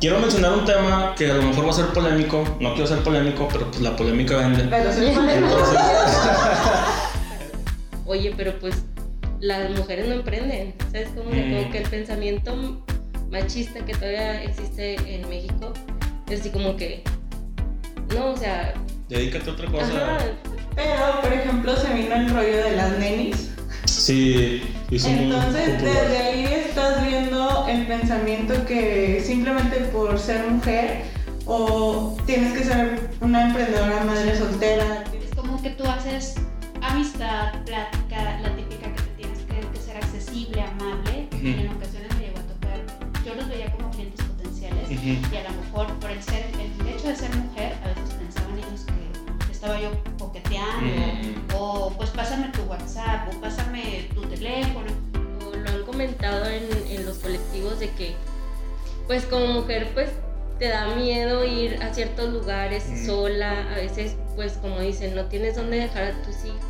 Quiero mencionar un tema que a lo mejor va a ser polémico, no quiero ser polémico, pero pues la polémica vende. Pero sí, Entonces, Oye, pero pues las mujeres no emprenden, ¿sabes? Como, que- Mm. como que el pensamiento machista que todavía existe en México es así como que, no, o sea, dedícate a otra cosa. ajá, Pero, por ejemplo, se vino el rollo de las nenis. Sí, hizo muy Entonces, desde ahí estás viendo el pensamiento que simplemente por ser mujer o tienes que ser una emprendedora madre soltera. Es como que tú haces amistad, plática, la típica que te tienes que, que ser accesible, amable. Ujú. Y en ocasiones me llegó a tocar, yo los veía como clientes potenciales Ujú. y a lo mejor por el, ser, el hecho de ser mujer, a veces pensaban ellos que estaba yo coqueteando Mm. o pues pásame tu WhatsApp o pásame tu teléfono. Lo han comentado en, en los colectivos de que, pues como mujer, pues te da miedo ir a ciertos lugares Mm. sola, a veces, pues como dicen, no tienes dónde dejar a tus hijos.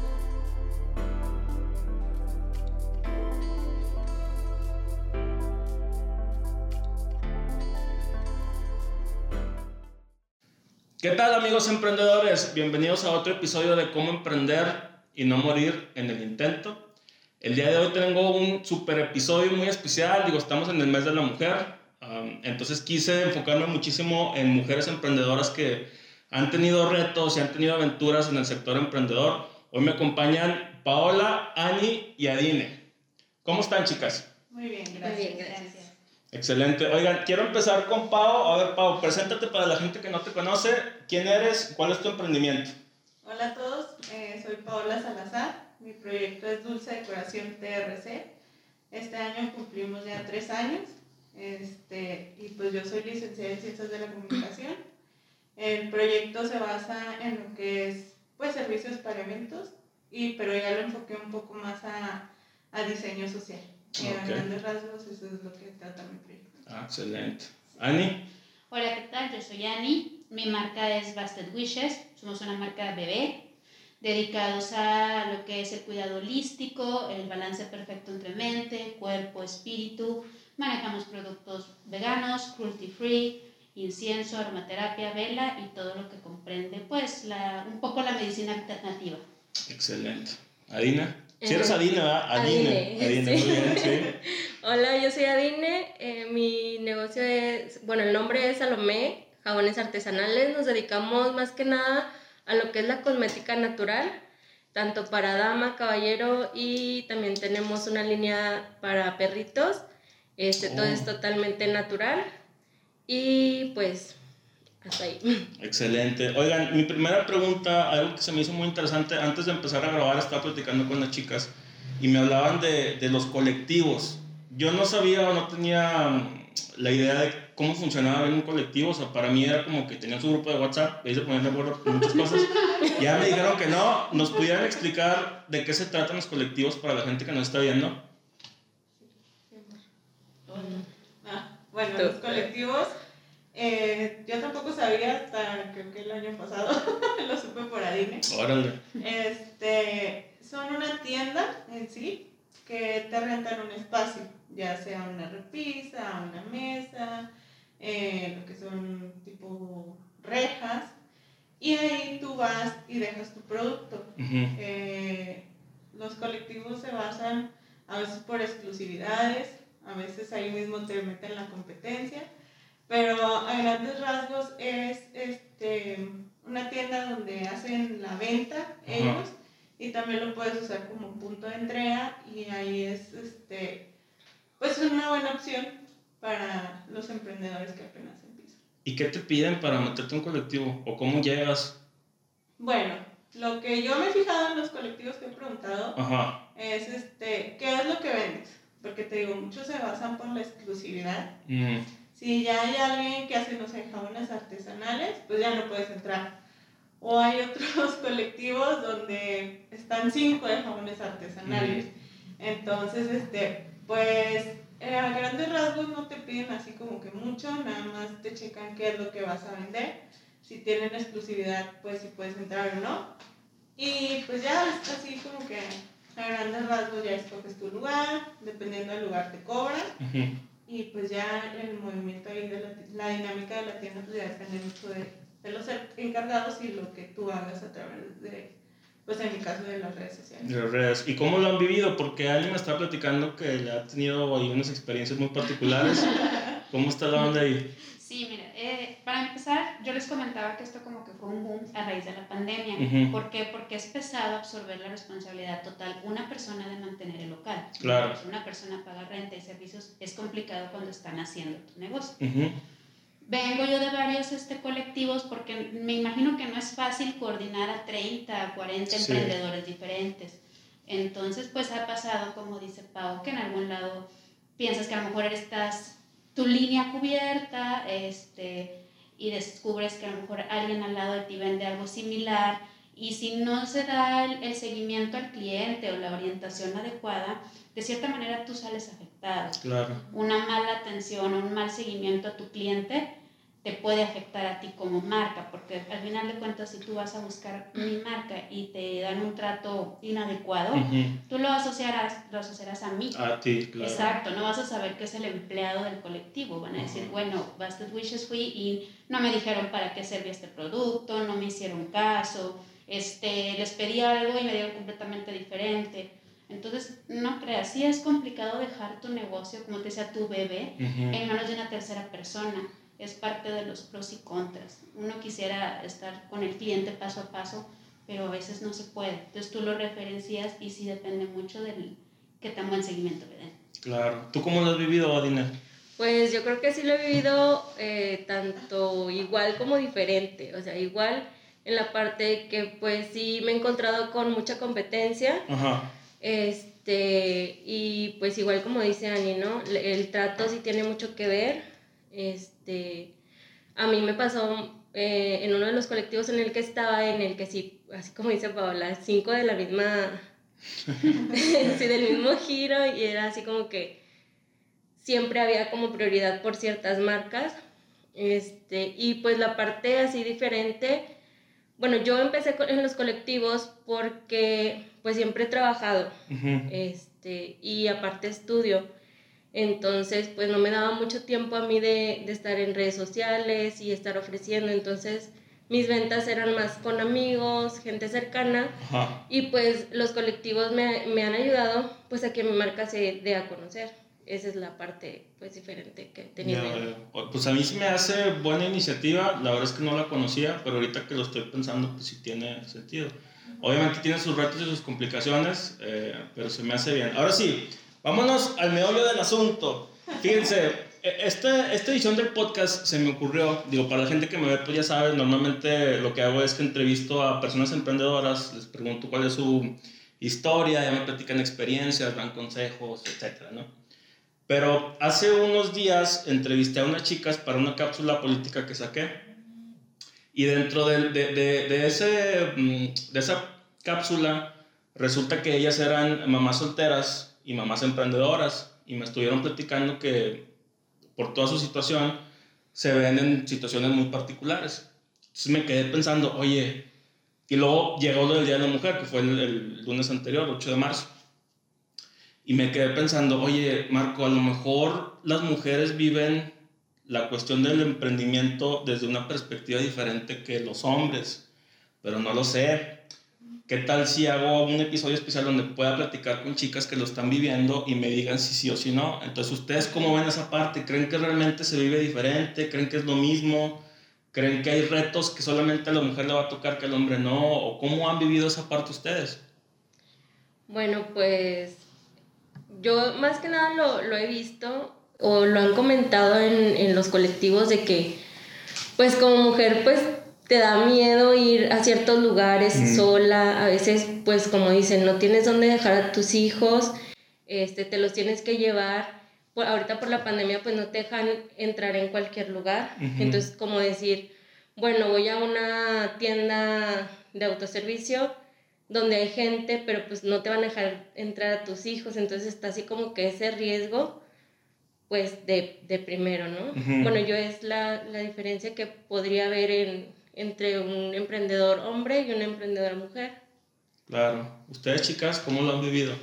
¿Qué tal amigos emprendedores? Bienvenidos a otro episodio de cómo emprender y no morir en el intento. El día de hoy tengo un super episodio muy especial, digo, estamos en el mes de la mujer, um, entonces quise enfocarme muchísimo en mujeres emprendedoras que han tenido retos y han tenido aventuras en el sector emprendedor. Hoy me acompañan Paola, Ani y Adine. ¿Cómo están chicas? Muy bien, Muy gracias. bien, gracias. Excelente. Oigan, quiero empezar con Pau. A ver, Pau, preséntate para la gente que no te conoce. ¿Quién eres? ¿Cuál es tu emprendimiento? Hola a todos, eh, soy Paola Salazar. Mi proyecto es Dulce Decoración TRC. Este año cumplimos ya tres años. Este, y pues yo soy licenciada en Ciencias de la Comunicación. El proyecto se basa en lo que es pues servicios para eventos, y, pero ya lo enfoqué un poco más a, a diseño social. Y Ok. a grandes rasgos eso es lo que trata mi proyecto. Ah, excelente. Ani. Hola, ¿qué tal? Yo soy Annie. Mi marca es Basted Wishes. Somos una marca bebé dedicados a lo que es el cuidado holístico, el balance perfecto entre mente, cuerpo, espíritu. Manejamos productos veganos, cruelty free, incienso, aromaterapia, vela y todo lo que comprende, pues, la, un poco la medicina alternativa. Excelente. Adina. Si Eh, eres Adina, ¿verdad? Adine. Adine, Adine, sí. muy bien, sí. Hola, yo soy Adine. eh, mi negocio es, bueno, el nombre es Salomé, jabones artesanales. Nos dedicamos más que nada a lo que es la cosmética natural, tanto para dama, caballero y también tenemos una línea para perritos. Este, Todo Oh. es totalmente natural y pues hasta ahí. Excelente. Oigan, mi primera pregunta, algo que se me hizo muy interesante, antes de empezar a grabar estaba platicando con las chicas y me hablaban de, de los colectivos. Yo no sabía o no tenía la idea de cómo funcionaba bien un colectivo, o sea, para mí era como que tenían su grupo de WhatsApp, ahí se ponían de acuerdo con muchas cosas. Ya me dijeron que no, nos pudieran explicar de qué se tratan los colectivos para la gente que nos está viendo. Ah, bueno, los colectivos, eh, yo tampoco sabía hasta creo que el año pasado, lo supe por Adine. Órale. Este, son una tienda en sí que te rentan un espacio, ya sea una repisa, una mesa, eh, lo que son tipo rejas, y ahí tú vas y dejas tu producto. Eh, los colectivos se basan a veces por exclusividades, a veces ahí mismo te meten la competencia, pero a grandes rasgos es este, una tienda donde hacen la venta ellos y también lo puedes usar como punto de entrega y ahí es este, pues una buena opción para los emprendedores que apenas empiezan. ¿Y qué te piden para meterte a un colectivo? ¿O cómo llegas? Bueno, lo que yo me he fijado en los colectivos que he preguntado Ajá. es este, ¿qué es lo que vendes? Porque te digo, muchos se basan por la exclusividad. Mm. Si ya hay alguien que hace, no sé, jabones artesanales, pues ya no puedes entrar. O hay otros colectivos donde están cinco de jabones artesanales. Entonces, este, pues eh, a grandes rasgos no te piden así como que mucho, nada más te checan qué es lo que vas a vender. Si tienen exclusividad, pues si puedes entrar o no. Y pues ya es así como que a grandes rasgos ya escoges tu lugar, dependiendo del lugar te cobran. Ujú. y pues ya el movimiento ahí de la, la dinámica de la tienda pues ya depende mucho de, de los encargados y lo que tú hagas a través de, pues en mi caso de las redes sociales. De las redes. ¿Y cómo lo han vivido? Porque alguien me está platicando que le ha tenido ahí unas experiencias muy particulares. ¿Cómo está la onda ahí? Sí, mira, eh, para empezar, yo les comentaba que esto como que fue un boom a raíz de la pandemia. Ujú. ¿Por qué? Porque es pesado absorber la responsabilidad total una persona de mantener el local. Claro. Si una persona paga renta y servicios, es complicado cuando están haciendo tu negocio. Ujú. Vengo yo de varios este, colectivos porque me imagino que no es fácil coordinar a 30, a 40 Sí. emprendedores diferentes. Entonces, pues ha pasado, como dice Pau, que en algún lado piensas que a lo mejor estás tu línea cubierta este, y descubres que a lo mejor alguien al lado de ti vende algo similar y si no se da el, el seguimiento al cliente o la orientación adecuada, de cierta manera tú sales afectado Claro. una mala atención o un mal seguimiento a tu cliente te puede afectar a ti como marca, porque al final de cuentas si tú vas a buscar mi marca y te dan un trato inadecuado, Ujú. tú lo asociarás, lo asociarás a mí. A ti, claro. Exacto, no vas a saber que es el empleado del colectivo. Van a decir, bueno, Busted Wishes fui y no me dijeron para qué servía este producto, no me hicieron caso, este, les pedí algo y me dieron completamente diferente. Entonces, no creas, sí es complicado dejar tu negocio, como te decía, tu bebé, Ujú. en manos de una tercera persona. Es parte de los pros y contras. Uno quisiera estar con el cliente paso a paso, pero a veces no se puede. Entonces tú lo referencias y sí depende mucho del que tan buen seguimiento le den. Claro. ¿Tú cómo lo has vivido, Adina? Pues yo creo que sí lo he vivido eh, tanto igual como diferente. O sea, igual en la parte que pues sí me he encontrado con mucha competencia. Ajá. Este, y pues igual como dice Ani, ¿no? El trato sí tiene mucho que ver. Este, a mí me pasó eh, en uno de los colectivos en el que estaba, en el que sí, así como dice Paola, cinco de la misma, sí, del mismo giro y era así como que siempre había como prioridad por ciertas marcas. Este, y pues la parte así diferente, bueno, yo empecé en los colectivos porque pues siempre he trabajado este, y aparte estudio. Entonces, pues no me daba mucho tiempo a mí de, de estar en redes sociales y estar ofreciendo. Entonces, mis ventas eran más con amigos, gente cercana. Y pues los colectivos me, me han ayudado pues a que mi marca se dé a conocer. Esa es la parte pues diferente que. O- Pues a mí sí me hace buena iniciativa, la verdad es que no la conocía, pero ahorita que lo estoy pensando, pues sí tiene sentido. Obviamente tiene sus retos y sus complicaciones, eh, pero se me hace bien. Ahora sí, vámonos al meollo del asunto. Fíjense, e- esta, esta edición del podcast se me ocurrió, digo, para la gente que me ve, pues ya sabes, normalmente lo que hago es que entrevisto a personas emprendedoras, les pregunto cuál es su historia, ya me platican experiencias, dan consejos, etcétera, ¿no? Pero hace unos días entrevisté a unas chicas para una cápsula política que saqué. Y dentro de, de, de, de ese, mm, de esa cápsula, resulta que ellas eran mamás solteras y mamás emprendedoras. Y me estuvieron platicando que por toda su situación se ven en situaciones muy particulares. Entonces me quedé pensando, oye, y luego llegó del Día de la Mujer, que fue el, el lunes anterior, 8 de marzo. Y me quedé pensando, oye, Marco, a lo mejor las mujeres viven la cuestión del emprendimiento desde una perspectiva diferente que los hombres, pero no lo sé. ¿Qué tal si hago un episodio especial donde pueda platicar con chicas que lo están viviendo y me digan si sí o si no? Entonces, ¿ustedes cómo ven esa parte? ¿Creen que realmente se vive diferente? ¿Creen que es lo mismo? ¿Creen que hay retos que solamente a la mujer le va a tocar que al hombre no? ¿O cómo han vivido esa parte ustedes? Bueno, pues yo más que nada lo, lo he visto o lo han comentado en, en los colectivos de que pues como mujer pues te da miedo ir a ciertos lugares sola, a veces pues como dicen, no tienes dónde dejar a tus hijos, este, te los tienes que llevar. Por- ahorita por la pandemia pues no te dejan entrar en cualquier lugar, entonces como decir, bueno, voy a una tienda de autoservicio donde hay gente, pero pues no te van a dejar entrar a tus hijos, entonces está así como que ese riesgo, pues de, de primero, ¿no? Bueno, yo es la, la diferencia que podría haber en, entre un emprendedor hombre y una emprendedora mujer. Claro. ¿Ustedes, chicas, cómo lo han vivido?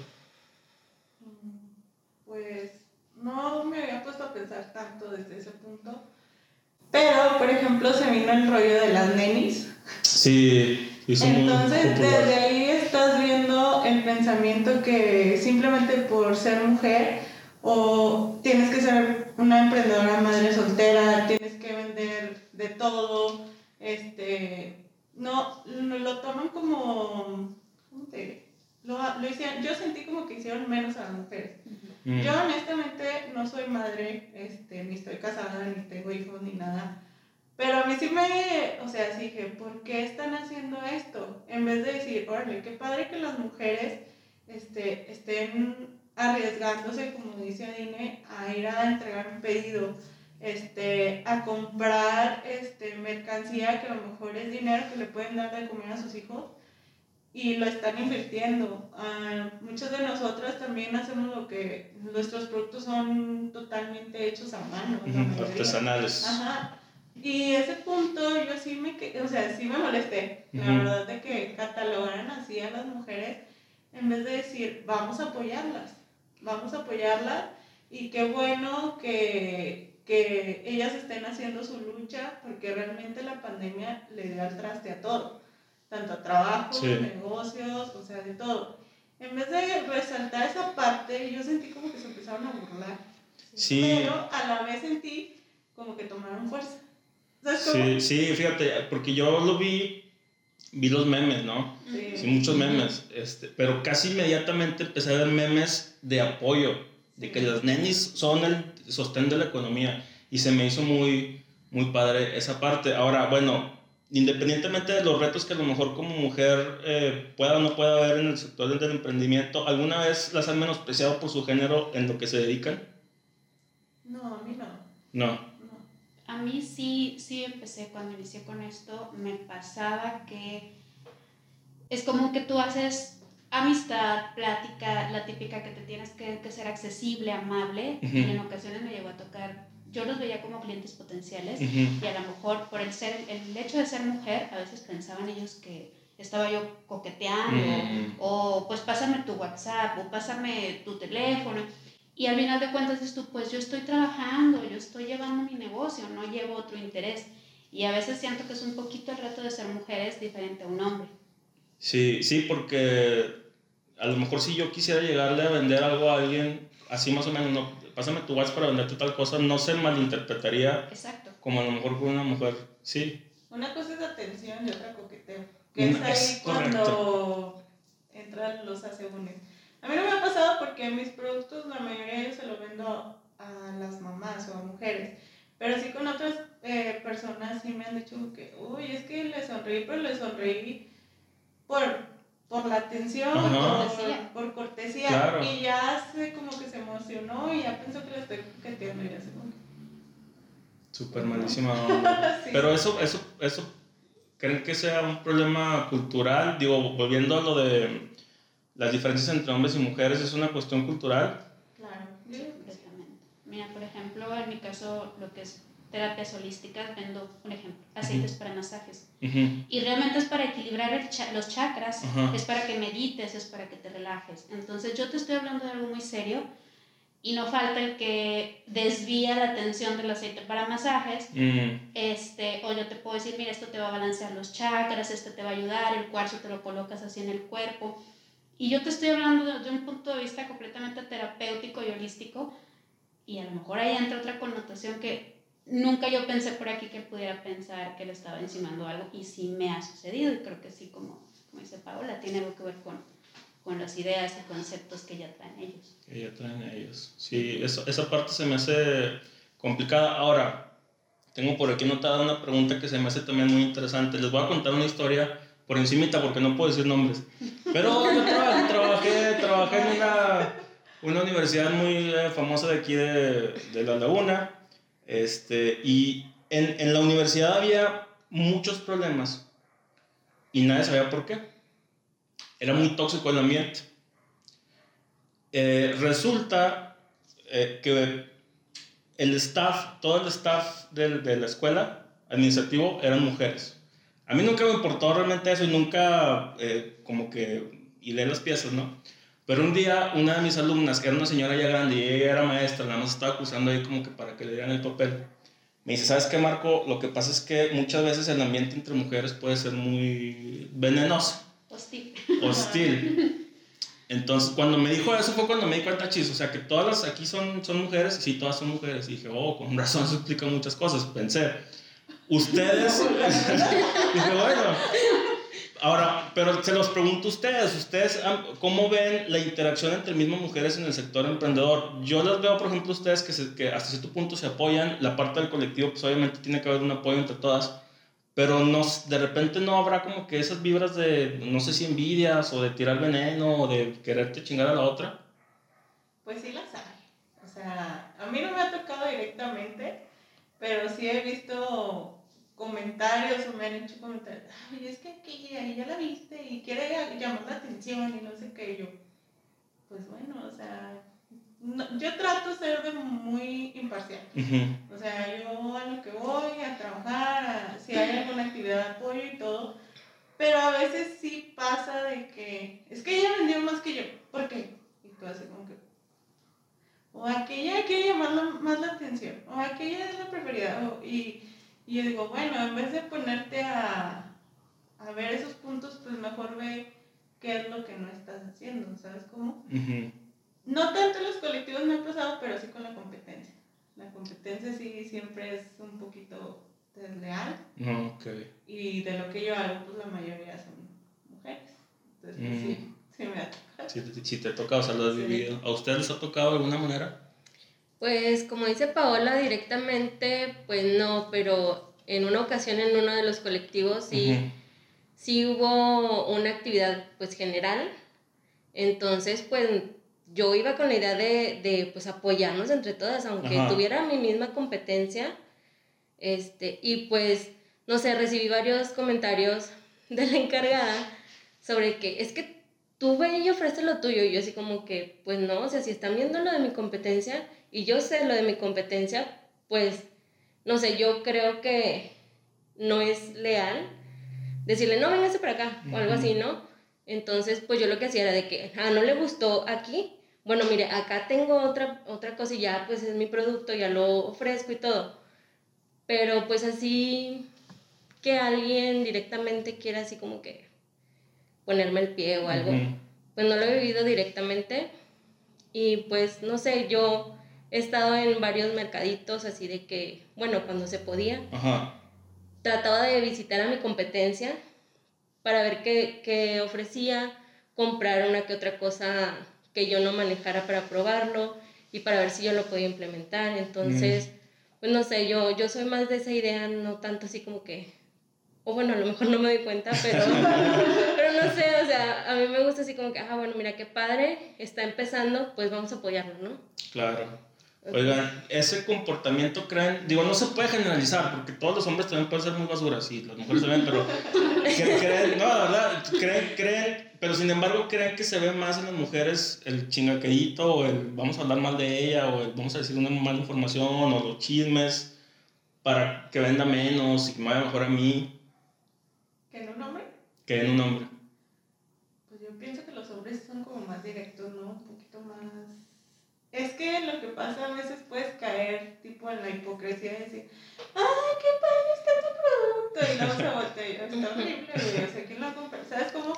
Pues no me había puesto a pensar tanto desde ese punto. Pero, por ejemplo, se vino el rollo de las nenis. Sí, hizo Entonces, desde ahí estás viendo el pensamiento que simplemente por ser mujer o tienes que ser una emprendedora madre soltera, tienes que vender de todo, este, no, lo, toman como, ¿cómo te diré? Lo, lo hicieron, yo sentí como que hicieron menos a las mujeres. Yo honestamente no soy madre, este, ni estoy casada, ni tengo hijos, ni nada. Pero a mí sí me, o sea, sí dije, ¿por qué están haciendo esto? En vez de decir, órale, qué padre que las mujeres este, estén arriesgándose, como dice Adine, a ir a entregar un pedido, este, a comprar este, mercancía que a lo mejor es dinero que le pueden dar de comer a sus hijos y lo están invirtiendo. Ah, muchos de nosotros también hacemos lo que nuestros productos son totalmente hechos a mano. Artesanales. Ajá. Y ese punto yo sí me, o sea, sí me molesté, la verdad, de que catalogaran así a las mujeres en vez de decir, vamos a apoyarlas, vamos a apoyarlas y qué bueno que, que ellas estén haciendo su lucha porque realmente la pandemia le dio al traste a todo, tanto a trabajo, Sí. negocios, o sea, de todo. En vez de resaltar esa parte, yo sentí como que se empezaron a burlar. Sí. Pero a la vez sentí como que tomaron fuerza. Sí, sí, fíjate, porque yo lo vi, vi los memes, ¿no? Sí. Sí, muchos memes, este, pero casi inmediatamente empecé a ver memes de apoyo, de que las nenis son el sostén de la economía y se me hizo muy, muy padre esa parte. Ahora, bueno, independientemente de los retos que a lo mejor como mujer eh, pueda o no pueda haber en el sector del emprendimiento, ¿alguna vez las han menospreciado por su género en lo que se dedican? No, a mí no. No. A mí sí, sí empecé cuando inicié con esto, me pasaba que es como que tú haces amistad, plática, la típica que te tienes que, que ser accesible, amable, y en ocasiones me llegó a tocar, yo los veía como clientes potenciales, y a lo mejor por el, ser, el hecho de ser mujer, a veces pensaban ellos que estaba yo coqueteando, o pues pásame tu WhatsApp, o pásame tu teléfono. Y al final de cuentas dices tú, pues yo estoy trabajando, yo estoy llevando mi negocio, no llevo otro interés. Y a veces siento que es un poquito el reto de ser mujeres diferente a un hombre. Sí, sí, porque a lo mejor si yo quisiera llegarle a vender algo a alguien, así más o menos, no, pásame tu WhatsApp para venderte tal cosa, no se malinterpretaría Exacto. como a lo mejor con una mujer. Sí, Una cosa es atención y otra coqueteo. Que Mm, es ahí es cuando entran los asegúnes. A mí no me ha pasado porque mis productos, la mayoría yo se los vendo a las mamás o a mujeres. Pero sí con otras eh, personas sí me han dicho que, uy, es que le sonreí, pero le sonreí por, por la atención, por, por cortesía. Claro. Y ya se como que se emocionó y ya pensó que le estoy coqueteando y ya se como súper malísima. Sí. Pero eso, eso, eso, ¿creen que sea un problema cultural? Digo, volviendo a lo de las diferencias entre hombres y mujeres, ¿es una cuestión cultural? Claro. Completamente. Mira, por ejemplo, en mi caso, lo que es terapias holísticas, vendo un ejemplo, aceites para masajes. Ujú. Y realmente es para equilibrar cha- los chakras, Ajá. es para que medites, es para que te relajes. Entonces yo te estoy hablando de algo muy serio y no falta el que desvía la atención del aceite para masajes. Mm, Este, o yo te puedo decir, mira, esto te va a balancear los chakras, este te va a ayudar, el cuarzo te lo colocas así en el cuerpo. Y yo te estoy hablando de, de un punto de vista completamente terapéutico y holístico. Y a lo mejor ahí entra otra connotación que nunca yo pensé por aquí que pudiera pensar que le estaba insinuando algo. Y sí me ha sucedido. Y creo que sí, como, como dice Paola, tiene algo que ver con, con las ideas y conceptos que ya traen ellos. que ya traen ellos. Sí, eso, esa parte se me hace complicada. Ahora, tengo por aquí notada una pregunta que se me hace también muy interesante. Les voy a contar una historia por encimita porque no puedo decir nombres. Pero yo trabajé, trabajé, en una, una universidad muy eh, famosa de aquí de, de La Laguna. Este, y en, en la universidad había muchos problemas y nadie sabía por qué. Era muy tóxico el ambiente. Eh, resulta eh, que el staff, todo el staff del- de, la escuela administrativo eran mujeres. A mí nunca me importó realmente eso y nunca eh, como que hilé las piezas, ¿no? Pero un día una de mis alumnas, que era una señora ya grande y ella era maestra, nada más estaba acusando ahí como que para que le dieran el papel. Me dice, ¿sabes qué, Marco? Lo que pasa es que muchas veces el ambiente entre mujeres puede ser muy venenoso. Hostil. Hostil. Entonces, cuando me dijo eso fue cuando me di cuenta, chis, o sea, que todas las aquí son, son mujeres, sí, todas son mujeres. Y dije, oh, con razón se explican muchas cosas. Pensé, ustedes... dije, bueno, Ahora, pero se los pregunto a ustedes, ¿ustedes cómo ven la interacción entre mismas mujeres en el sector emprendedor? Yo les veo, por ejemplo, ustedes que, que hasta cierto punto se apoyan, la parte del colectivo, pues obviamente tiene que haber un apoyo entre todas, pero no, de repente no habrá como que esas vibras de, no sé si envidias o de tirar veneno o de quererte chingar a la otra. Pues sí las hay. O sea, a mí no me ha tocado directamente, pero sí he visto comentarios o me han hecho comentarios, ay, es que aquella ya la viste y quiere llamar la atención y no sé qué, yo, pues bueno, o sea, yo trato de ser de muy imparcial. O sea, yo a lo que voy, a trabajar, si hay alguna actividad de apoyo y todo, pero a veces sí pasa de que, es que ella vendió más que yo, ¿por qué? Y tú así como que, o aquella quiere llamar más la atención, o aquella es la preferida, y y yo digo, bueno, en vez de ponerte a, a ver esos puntos, pues mejor ve qué es lo que no estás haciendo, ¿sabes cómo? No tanto los colectivos me ha pasado, pero sí con la competencia. La competencia sí siempre es un poquito desleal. Okay. Y de lo que yo hago, pues la mayoría son mujeres. Entonces, pues, sí, sí me ha tocado. Sí, te toca, o sea, lo has vivido. ¿A ustedes les ha tocado de alguna manera? Pues como dice Paola directamente, pues no, pero en una ocasión en uno de los colectivos sí, sí hubo una actividad pues general. Entonces pues yo iba con la idea de, de pues apoyarnos entre todas, aunque tuviera mi misma competencia. Este, y pues, no sé, recibí varios comentarios de la encargada sobre que es que tú ve y ofrece lo tuyo. Y yo así como que, pues no, o sea, si están viendo lo de mi competencia, y yo sé lo de mi competencia, pues, no sé, yo creo que no es leal decirle, no, véngase para acá, o algo así, ¿no? Entonces, pues yo lo que hacía era de que, ah, no le gustó aquí, bueno, mire, acá tengo otra, otra cosa y ya, pues es mi producto, ya lo ofrezco y todo. Pero pues así que alguien directamente quiera así como que ponerme el pie o algo, pues no lo he vivido directamente. Y pues, no sé, yo he estado en varios mercaditos así de que, bueno, cuando se podía, trataba de visitar a mi competencia para ver qué, qué, ofrecía, comprar una que otra cosa que yo no manejara para probarlo y para ver si yo lo podía implementar. Entonces, pues no sé, yo, yo soy más de esa idea, no tanto así como que, o bueno, a lo mejor no me doy cuenta, pero, pero no sé, o sea, a mí me gusta así como que, ah, bueno, mira qué padre, está empezando, pues vamos a apoyarlo, ¿no? Claro. Oigan, ese comportamiento creen, digo, no se puede generalizar, porque todos los hombres también pueden ser muy basuras, sí, las mujeres también, pero creen, no, la verdad, creen, creen, pero sin embargo creen que se ve más en las mujeres el chingaqueíto, o el vamos a hablar mal de ella, o el vamos a decir una mala información, o los chismes, para que venda menos y que me vaya mejor a mí. ¿Que en un hombre? Que en un hombre. Pues yo pienso que los hombres son como más directos, ¿no? Un poquito más es que lo que pasa a veces puedes caer tipo en la hipocresía de decir, ¡ay, qué padre está tu producto! Y luego se voltea está horrible, güey, o sea, ¿quién lo compra? ¿Sabes cómo?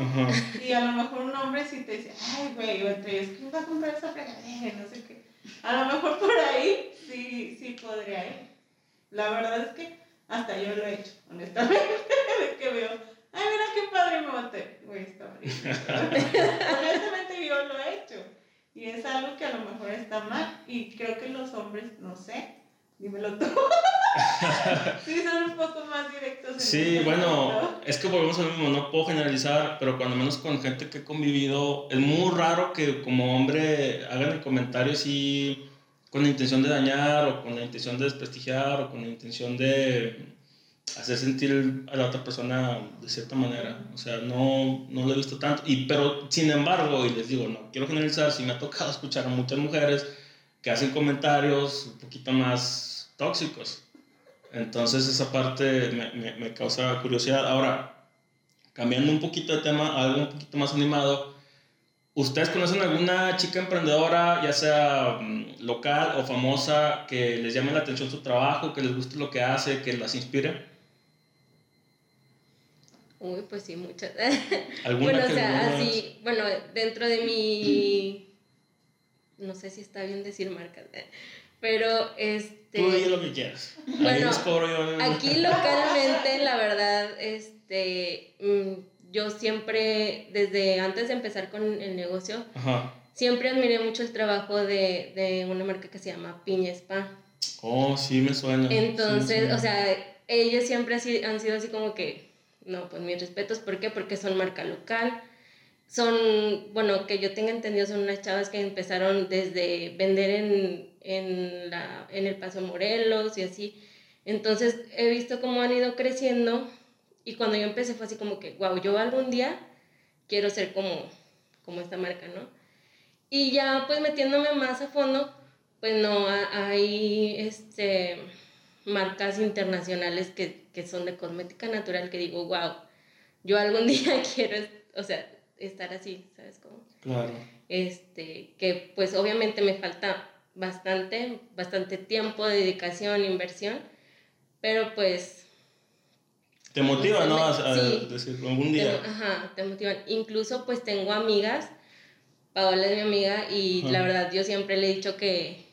Y a lo mejor un hombre sí te dice, ¡ay, güey! Es ¿quién va a comprar esa fregadera? No sé qué. A lo mejor por ahí sí, sí podría ir. La verdad es que hasta yo lo he hecho, honestamente, de que veo, ¡ay, mira qué padre me boté! Güey, está horrible. honestamente yo lo he hecho. Y es algo que a lo mejor está mal. Y creo que los hombres, no sé, dímelo tú. sí, son un poco más directos. En sí, bueno, es que volvemos al mismo, no puedo generalizar, pero cuando menos con gente que he convivido, es muy raro que como hombre hagan el comentario así con la intención de dañar o con la intención de desprestigiar o con la intención de hacer sentir a la otra persona de cierta manera. O sea, no, no he visto tanto. Y, pero, sin embargo, y les digo, no quiero generalizar, sí me ha tocado escuchar a muchas mujeres que hacen comentarios un poquito más tóxicos. Entonces, esa parte me, me, me causa curiosidad. Ahora, cambiando un poquito de tema, algo un poquito más animado, ¿Ustedes conocen alguna chica emprendedora, ya sea mm, local o famosa, que les llame la atención su trabajo, que les guste lo que hace, que las inspire? Uy, pues sí, muchas. ¿Alguna bueno, o sea, así, bueno, dentro de mi... No sé si está bien decir marcas, ¿eh? pero este... Tú di lo que quieras. Bueno, les cobro yo. Aquí localmente, la verdad, este, mm, yo siempre, desde antes de empezar con el negocio, Ajá. siempre admiré mucho el trabajo de, de una marca que se llama Piña Spa. Oh, sí me suena. sí me Entonces, suena. o sea, ellos siempre han sido así como que, no, pues mis respetos, ¿por qué? Porque son marca local. Son, bueno, que yo tenga entendido, son unas chavas que empezaron desde vender en, en, la, en el Paso Morelos y así. Entonces, he visto cómo han ido creciendo y cuando yo empecé fue así como que, wow, yo algún día quiero ser como, como esta marca, ¿no? Y ya pues metiéndome más a fondo, pues no, ha- hay este, marcas internacionales que, que son de cosmética natural que digo, wow, yo algún día quiero, o sea, estar así, ¿sabes cómo? Claro. Este, que pues obviamente me falta bastante, bastante tiempo, dedicación, inversión, pero pues Te motiva, ¿no? A, a Sí. decir algún te, día. ajá, te motivan. Incluso pues tengo amigas, Paola es mi amiga y Ajá. la verdad yo siempre le he dicho que,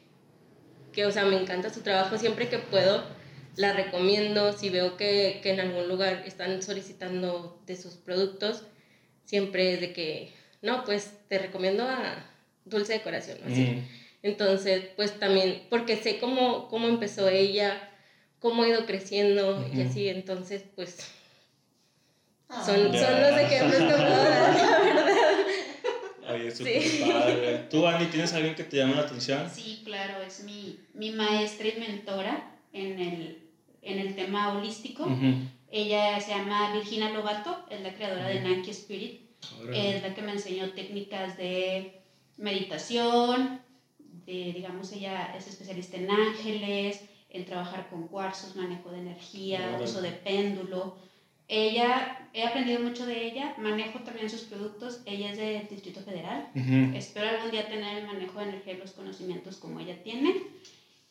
que, o sea, me encanta su trabajo, siempre que puedo la recomiendo, si veo que, que en algún lugar están solicitando de sus productos, siempre es de que, no, pues te recomiendo a Dulce Decoración, ¿no? Así. Mm. Entonces, pues también, porque sé cómo, cómo empezó ella, cómo ha ido creciendo y así, entonces, pues Ah. son, son los ejemplos que puedo dar, la verdad. Oye, súper Sí. padre. ¿Tú, Ani, tienes alguien que te llame la atención? Sí, claro, es mi, mi maestra y mentora en el, en el tema holístico. Ujú. Ella se llama Virginia Lobato, es la creadora de Nanki Spirit. Órale. Es la que me enseñó técnicas de meditación, de, digamos, ella es especialista en ángeles, en trabajar con cuarzos, manejo de energía, Órale. uso de péndulo. Ella, he aprendido mucho de ella, manejo también sus productos, ella es del Distrito Federal. Ujú. Espero algún día tener el manejo de energía y los conocimientos como ella tiene.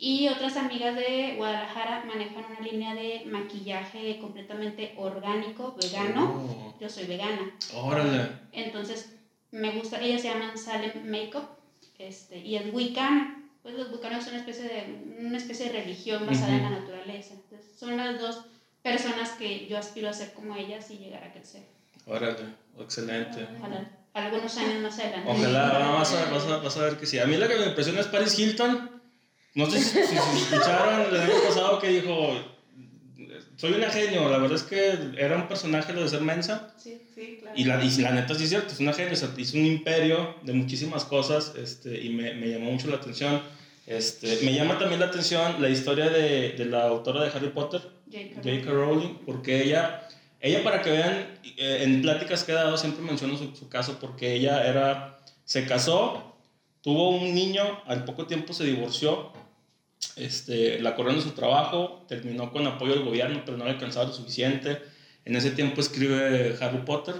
Y otras amigas de Guadalajara manejan una línea de maquillaje completamente orgánico, vegano. Oh, Yo soy vegana. Órale. Entonces, me gusta, ellas se llaman Salem Makeup este, y es Wiccan. Pues los wiccanos son una especie de, una especie de religión basada en la naturaleza. Entonces, son las dos personas que yo aspiro a ser como ellas y llegar a crecer. Órale. Excelente. Ojalá, algunos años más adelante. Ojalá, vas a, a, vas a ver que sí. A mí la que me impresiona es Paris Hilton. No sé si, si- si escucharon el año pasado que dijo, soy una genio, la verdad es que era un personaje lo de ser mensa. Sí, sí, claro. Y la, y la neta sí es cierto, es una genio, o sea, hizo un imperio de muchísimas cosas este, y me, me llamó mucho la atención. Este, me llama también la atención la historia de, de la autora de Harry Potter, J.K. J.K. Rowling, porque ella, ella para que vean, eh, en pláticas que he dado siempre menciono su, su caso, porque ella era, se casó, tuvo un niño, al poco tiempo se divorció, este, la corrieron de su trabajo, terminó con apoyo del gobierno, pero no le alcanzaba lo suficiente. En ese tiempo escribe Harry Potter,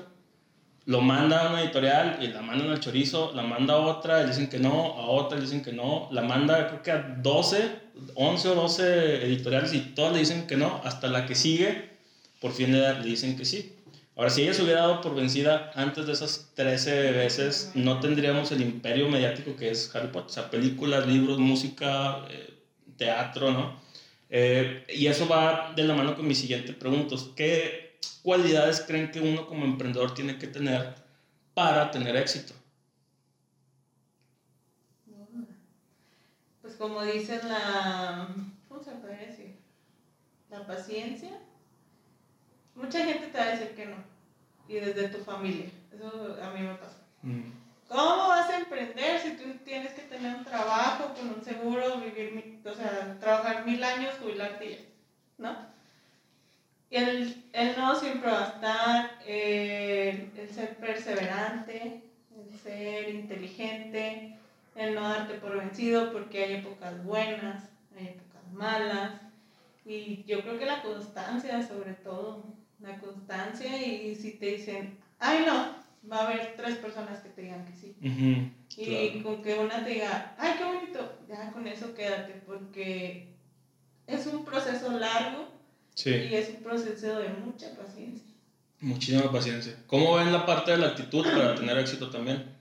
lo manda a una editorial y la mandan al chorizo, la manda a otra, le dicen que no, a otra le dicen que no, la manda creo que a 12, 11 o 12 editoriales y todas le dicen que no, hasta la que sigue, por fin le, le dicen que sí. Ahora, si ella se hubiera dado por vencida antes de esas 13 veces, no tendríamos el imperio mediático que es Harry Potter, o sea, películas, libros, música, eh, teatro, ¿no? Eh, y eso va de la mano con mi siguiente pregunta. ¿Qué cualidades creen que uno como emprendedor tiene que tener para tener éxito? Pues como dicen la... ¿Cómo se puede decir? La paciencia. Mucha gente te va a decir que no. Y desde tu familia. Eso a mí me pasa. ¿Cómo vas a emprender si tú tienes que tener un trabajo con un seguro, vivir, o sea, trabajar mil años, jubilarte ya, ¿no? El, el no siempre va a estar, eh, el ser perseverante, el ser inteligente, el no darte por vencido porque hay épocas buenas, hay épocas malas. Y yo creo que la constancia, sobre todo, la constancia y si te dicen, ay no, va a haber tres personas que te digan que sí. Ujú, Y claro. con que una te diga, ay, qué bonito, ya con eso quédate, porque es un proceso largo Sí, y es un proceso de mucha paciencia. muchísima paciencia. ¿Cómo ven la parte de la actitud para tener éxito también?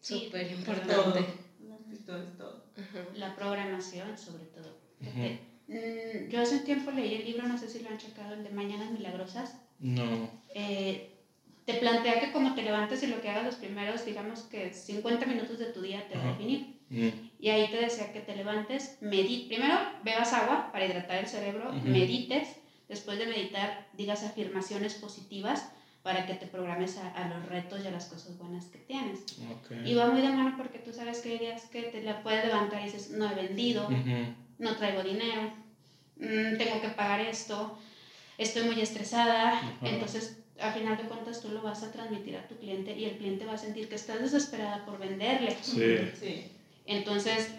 Sí, Súper importante. La actitud es todo. Ajá. La programación, sobre todo. Ujú. Fíjate, mm, yo hace un tiempo leí el libro, no sé si lo han checado, el de Mañanas Milagrosas. No. Eh, te plantea que como te levantes y lo que hagas los primeros, digamos que 50 minutos de tu día te va a definir. Mm, Y ahí te decía que te levantes, medit primero bebas agua para hidratar el cerebro, Ujú. medites, después de meditar digas afirmaciones positivas para que te programes a, a los retos y a las cosas buenas que tienes. ok. Y va muy de mano porque tú sabes que hay días que te la puedes levantar y dices, no he vendido, Ujú, no traigo dinero, mm, tengo que pagar esto, estoy muy estresada. Ajá. Entonces, a final de cuentas, tú lo vas a transmitir a tu cliente y el cliente va a sentir que estás desesperada por venderle. Sí. Sí. Entonces,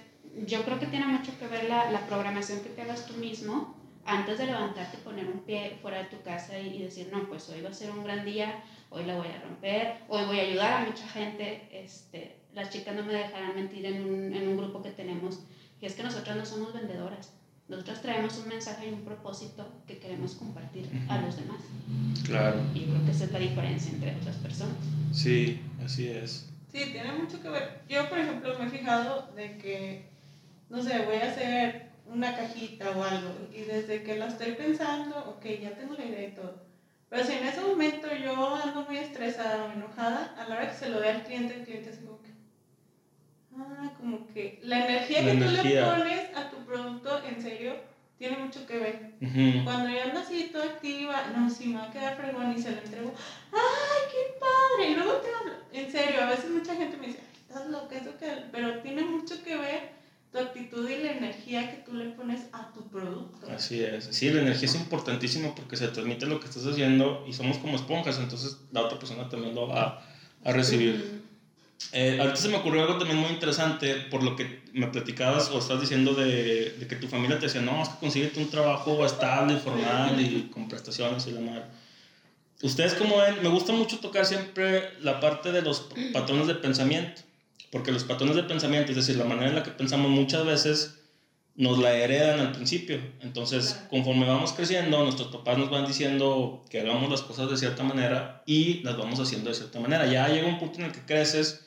yo creo que tiene mucho que ver la, la programación que te hagas tú mismo antes de levantarte, poner un pie fuera de tu casa y, y decir, no, pues hoy va a ser un gran día, hoy la voy a romper, hoy voy a ayudar a mucha gente. Este, las chicas no me dejarán mentir en un, en un grupo que tenemos, y es que nosotras no somos vendedoras. Nosotras traemos un mensaje y un propósito que queremos compartir a los demás. Claro. Y creo que esa es la diferencia entre otras personas. Sí, así es. Sí, tiene mucho que ver. Yo, por ejemplo, me he fijado de que, no sé, voy a hacer una cajita o algo y desde que la estoy pensando, ok, ya tengo la idea y todo. Pero si en ese momento yo ando muy estresada o enojada, a la hora que se lo dé al cliente, el cliente así como ah, como que la energía La que tú energía. le pones a tu producto, en serio, tiene mucho que ver. Cuando yo ando así toda activa, no, sí me va a quedar fregón y se lo entrego. ¡Ay, qué padre! Y luego te hablo. En serio, a veces mucha gente me dice, "Ay, estás loca, eso que. Pero tiene mucho que ver tu actitud y la energía que tú le pones a tu producto. Así es. Sí, la energía es importantísima porque se transmite lo que estás haciendo y somos como esponjas, entonces la otra persona también lo va a recibir. Eh, ahorita se me ocurrió algo también muy interesante por lo que me platicabas o estás diciendo de, de que tu familia te decía, no, es que consíguete un trabajo estable, formal y con prestaciones y la madre. Ustedes como ven, me gusta mucho tocar siempre la parte de los patrones de pensamiento, porque los patrones de pensamiento, es decir, la manera en la que pensamos muchas veces nos la heredan al principio. Entonces, conforme vamos creciendo, nuestros papás nos van diciendo que hagamos las cosas de cierta manera y las vamos haciendo de cierta manera. Ya llega un punto en el que creces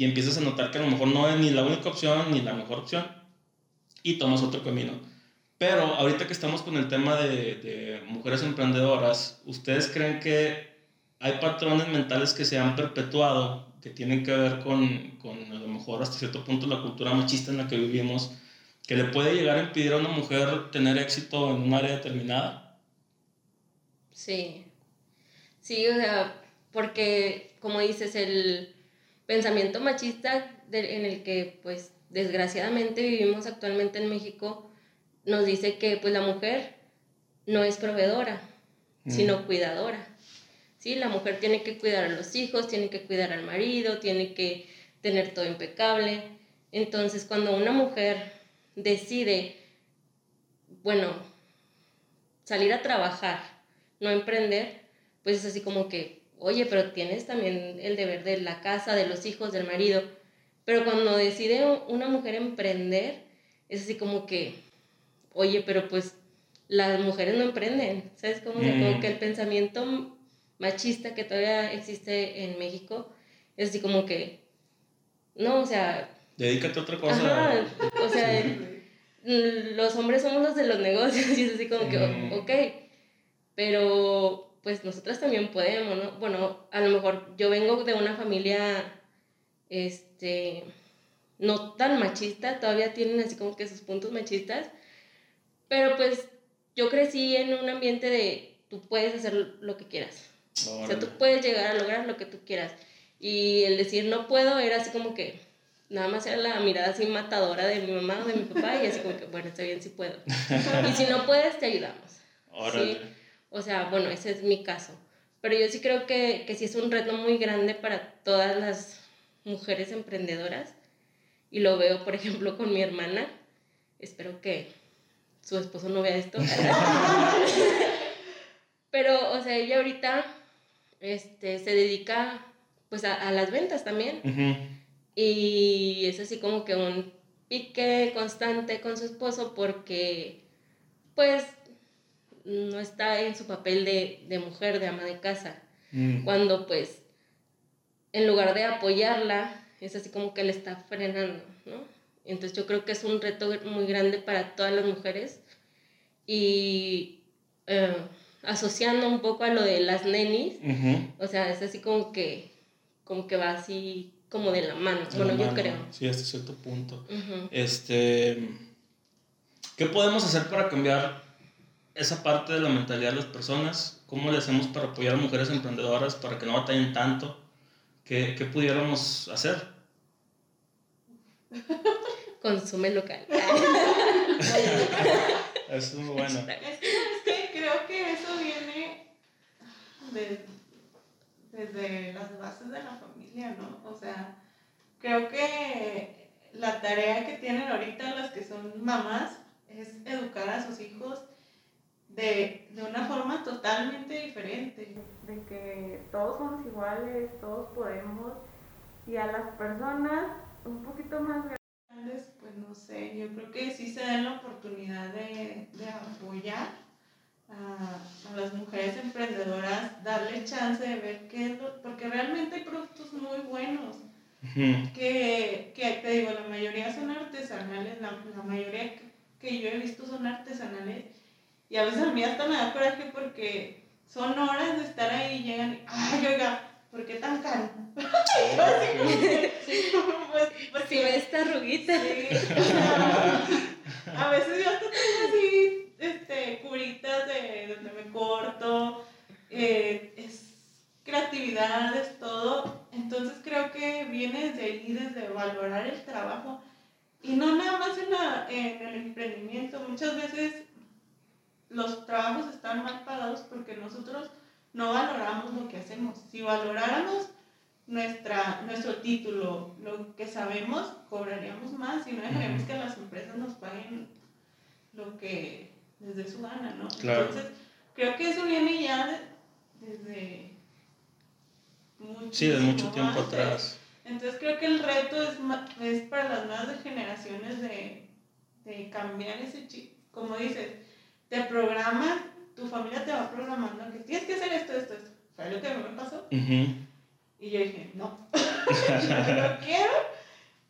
y empiezas a notar que a lo mejor no es ni la única opción ni la mejor opción y tomas otro camino. Pero ahorita que estamos con el tema de, de mujeres emprendedoras, ¿ustedes creen que hay patrones mentales que se han perpetuado que tienen que ver con, con a lo mejor hasta cierto punto la cultura machista en la que vivimos, que le puede llegar a impedir a una mujer tener éxito en un área determinada? Sí. Sí, o sea, porque como dices, el pensamiento machista de- en el que pues desgraciadamente vivimos actualmente en México nos dice que pues la mujer no es proveedora, Mm. sino cuidadora. Sí, la mujer tiene que cuidar a los hijos, tiene que cuidar al marido, tiene que tener todo impecable. Entonces, cuando una mujer decide, bueno, salir a trabajar, no emprender, pues es así como que, oye, pero tienes también el deber de la casa, de los hijos, del marido. Pero cuando decide una mujer emprender, es así como que, oye, pero pues las mujeres no emprenden, ¿sabes cómo? O sea, Mm. como que el pensamiento machista que todavía existe en México es así como que, no, o sea, Dedícate a otra cosa. ajá, o sea, mm, los hombres somos los de los negocios y es así como que, Mm. ok, pero pues nosotras también podemos, ¿no? Bueno, a lo mejor yo vengo de una familia, este, no tan machista, todavía tienen así como que sus puntos machistas, pero pues yo crecí en un ambiente de tú puedes hacer lo que quieras. O sea, tú puedes llegar a lograr lo que tú quieras. Y el decir no puedo era así como que nada más era la mirada así matadora de mi mamá o de mi papá y así como que, bueno, está bien, sí puedo. Y si no puedes, te ayudamos. Órale. Sí. O sea, bueno, ese es mi caso. Pero yo sí creo que, que sí es un reto muy grande para todas las mujeres emprendedoras. Y lo veo, por ejemplo, con mi hermana. Espero que su esposo no vea esto. Pero, o sea, ella ahorita este, se dedica pues a, a las ventas también. Y es así como que un pique constante con su esposo porque pues no está en su papel de, de mujer, de ama de casa. Mm. Cuando pues en lugar de apoyarla, es así como que le está frenando, ¿no? Entonces yo creo que es un reto muy grande para todas las mujeres y eh, asociando un poco a lo de las nenis, o sea, es así como que, como que va así como de la mano, De bueno, la yo creo. Sí, hasta cierto punto. Este, ¿Qué podemos hacer para cambiar esa parte de la mentalidad de las personas? ¿Cómo le hacemos para apoyar a mujeres emprendedoras para que no batallen tanto? ¿Qué, qué pudiéramos hacer? Consume local. Eso es muy bueno. Es que. Creo que eso viene de- desde las bases de la familia, ¿no? O sea, creo que la tarea que tienen ahorita las que son mamás es educar a sus hijos de, de una forma totalmente diferente. De que todos somos iguales, todos podemos, y a las personas un poquito más grandes, pues no sé, yo creo que sí se den la oportunidad de, de apoyar a, a las mujeres emprendedoras, darle chance de ver qué es lo, porque realmente hay productos muy buenos, que, que te digo, la mayoría son artesanales, la, la mayoría que, que yo he visto son artesanales, y a veces a mí hasta me da coraje porque son horas de estar ahí y llegan y, ay, oiga, ¿por qué tan caro? Así como que, pues, porque- Si ve esta arruguita. Sí, o sea, a veces yo hasta tengo así, este, curitas de donde me corto, eh, es creatividad, es todo. Entonces creo que viene desde ahí, desde valorar el trabajo. Y no nada más en, la- en el emprendimiento, muchas veces los trabajos están mal pagados porque nosotros no valoramos lo que hacemos. Si valoráramos nuestra, nuestro título, lo que sabemos, cobraríamos más y no dejaríamos que las empresas nos paguen lo que les dé su gana, ¿no? Claro. Entonces, creo que eso viene ya de- desde Sí, de mucho tiempo antes. atrás. Entonces creo que el reto es, es para las nuevas generaciones de, de cambiar ese chip. Como dices, te programan, tu familia te va programando que tienes que hacer esto, esto, esto. Fue lo que a mí me pasó. Y yo dije, no, yo no quiero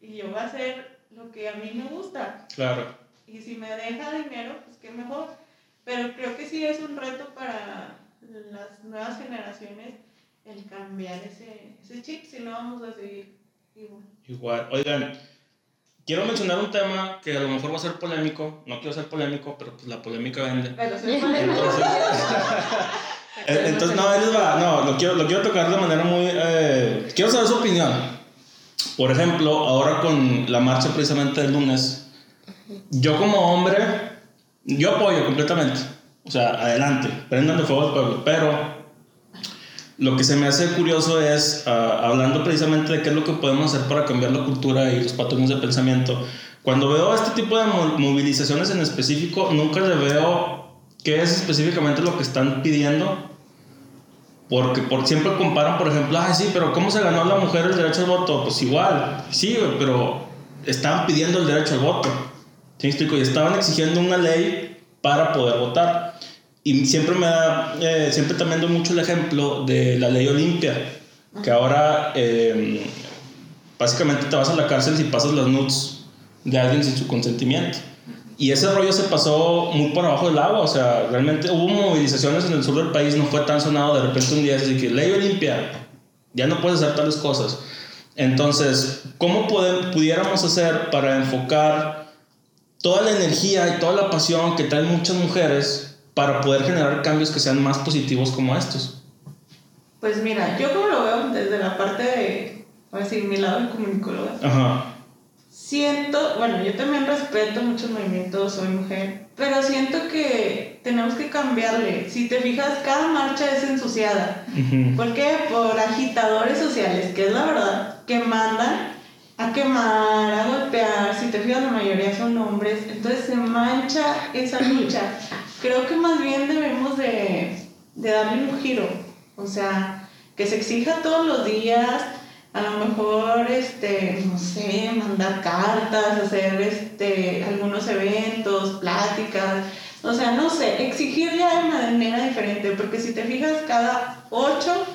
y yo voy a hacer lo que a mí me gusta. Claro. Y si me deja dinero, pues qué mejor. Pero creo que sí es un reto para las nuevas generaciones el cambiar ese, ese chip, si no vamos a seguir igual. Igual. Oigan, quiero mencionar un tema que a lo mejor va a ser polémico. No quiero ser polémico, pero pues la polémica vende. Pero sí, Entonces, Eh, Entonces, no, les va. No, lo quiero, lo quiero tocar de manera muy. eh, quiero saber su opinión. Por ejemplo, ahora con la marcha precisamente del lunes, yo como hombre, yo apoyo completamente. O sea, adelante, prendan de fuego al pueblo. Pero lo que se me hace curioso es, ah, hablando precisamente de qué es lo que podemos hacer para cambiar la cultura y los patrones de pensamiento, cuando veo este tipo de mo- movilizaciones en específico, nunca le veo qué es específicamente lo que están pidiendo. Porque por, siempre comparan, por ejemplo, ah, sí, pero ¿cómo se ganó la mujer el derecho al voto? Pues igual, sí, pero estaban pidiendo el derecho al voto. ¿Sí explico? Y estaban exigiendo una ley para poder votar. Y siempre me da, eh, siempre también doy mucho el ejemplo de la ley Olimpia, que ahora eh, básicamente te vas a la cárcel si pasas las nudes de alguien sin su consentimiento. Y ese rollo se pasó muy por abajo del agua, o sea, realmente hubo movilizaciones en el sur del país, no fue tan sonado de repente un día, así que ley Olimpia, ya no puedes hacer tales cosas. Entonces, ¿cómo pudiéramos hacer para enfocar toda la energía y toda la pasión que traen muchas mujeres para poder generar cambios que sean más positivos como estos? Pues mira, yo como lo veo desde la parte de, voy a decir, mi lado de comunicóloga, Ajá. siento, bueno, yo también respeto muchos movimientos, soy mujer, pero siento que tenemos que cambiarle. Si te fijas, cada marcha es ensuciada. Ujú. ¿Por qué? Por agitadores sociales, que es la verdad, que mandan a quemar, a golpear. Si te fijas, la mayoría son hombres. Entonces se mancha esa lucha. Creo que más bien debemos de, de darle un giro. O sea, que se exija todos los días, a lo mejor, este, no sé, mandar cartas, hacer este, algunos eventos, pláticas, o sea, no sé, exigir ya de manera diferente, porque si te fijas, cada ocho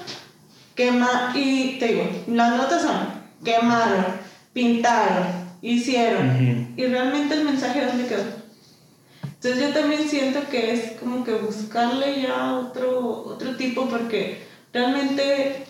quema, y te digo, las notas son quemaron, pintaron, hicieron, y realmente el mensaje dónde quedó. Entonces yo también siento que es como que buscarle ya otro, otro tipo, porque realmente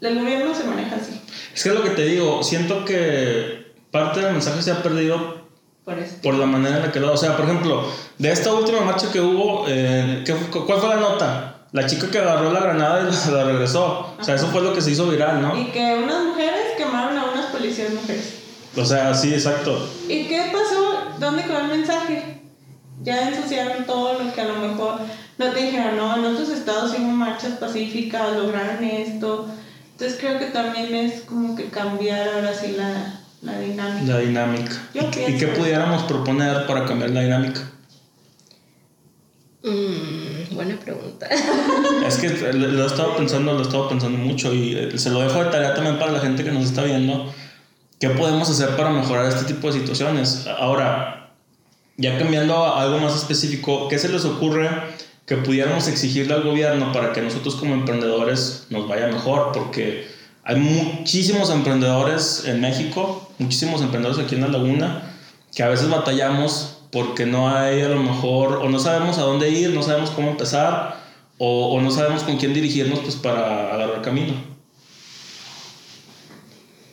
el gobierno se maneja así. Es que es lo que te digo, siento que parte del mensaje se ha perdido Por esto. por la manera en la que lo... O sea, por ejemplo, de esta última marcha que hubo, eh, ¿qué ¿cuál fue la nota? La chica que agarró la granada y la, la regresó. O sea, eso fue lo que se hizo viral, ¿no? Y que unas mujeres quemaron a unas policías mujeres. O sea, sí, exacto. ¿Y qué pasó? ¿Dónde quedó el mensaje? Ya ensuciaron todo lo que a lo mejor no te dijeron, no, en otros estados hubo marchas pacíficas, lograron esto. Entonces creo que también es como que cambiar ahora sí la, la dinámica. La dinámica. Yo ¿Y, pienso qué pudiéramos proponer para cambiar la dinámica? Mm, buena pregunta. Es que lo lo he estado pensando, lo he estado pensando mucho y eh, se lo dejo de tarea también para la gente que nos está viendo. ¿Qué podemos hacer para mejorar este tipo de situaciones? Ahora, ya cambiando a algo más específico, ¿qué se les ocurre que pudiéramos exigirle al gobierno para que nosotros como emprendedores nos vaya mejor? Porque hay muchísimos emprendedores en México, muchísimos emprendedores aquí en la laguna, que a veces batallamos porque no hay a lo mejor, o no sabemos a dónde ir, no sabemos cómo empezar, o, o no sabemos con quién dirigirnos pues para agarrar camino.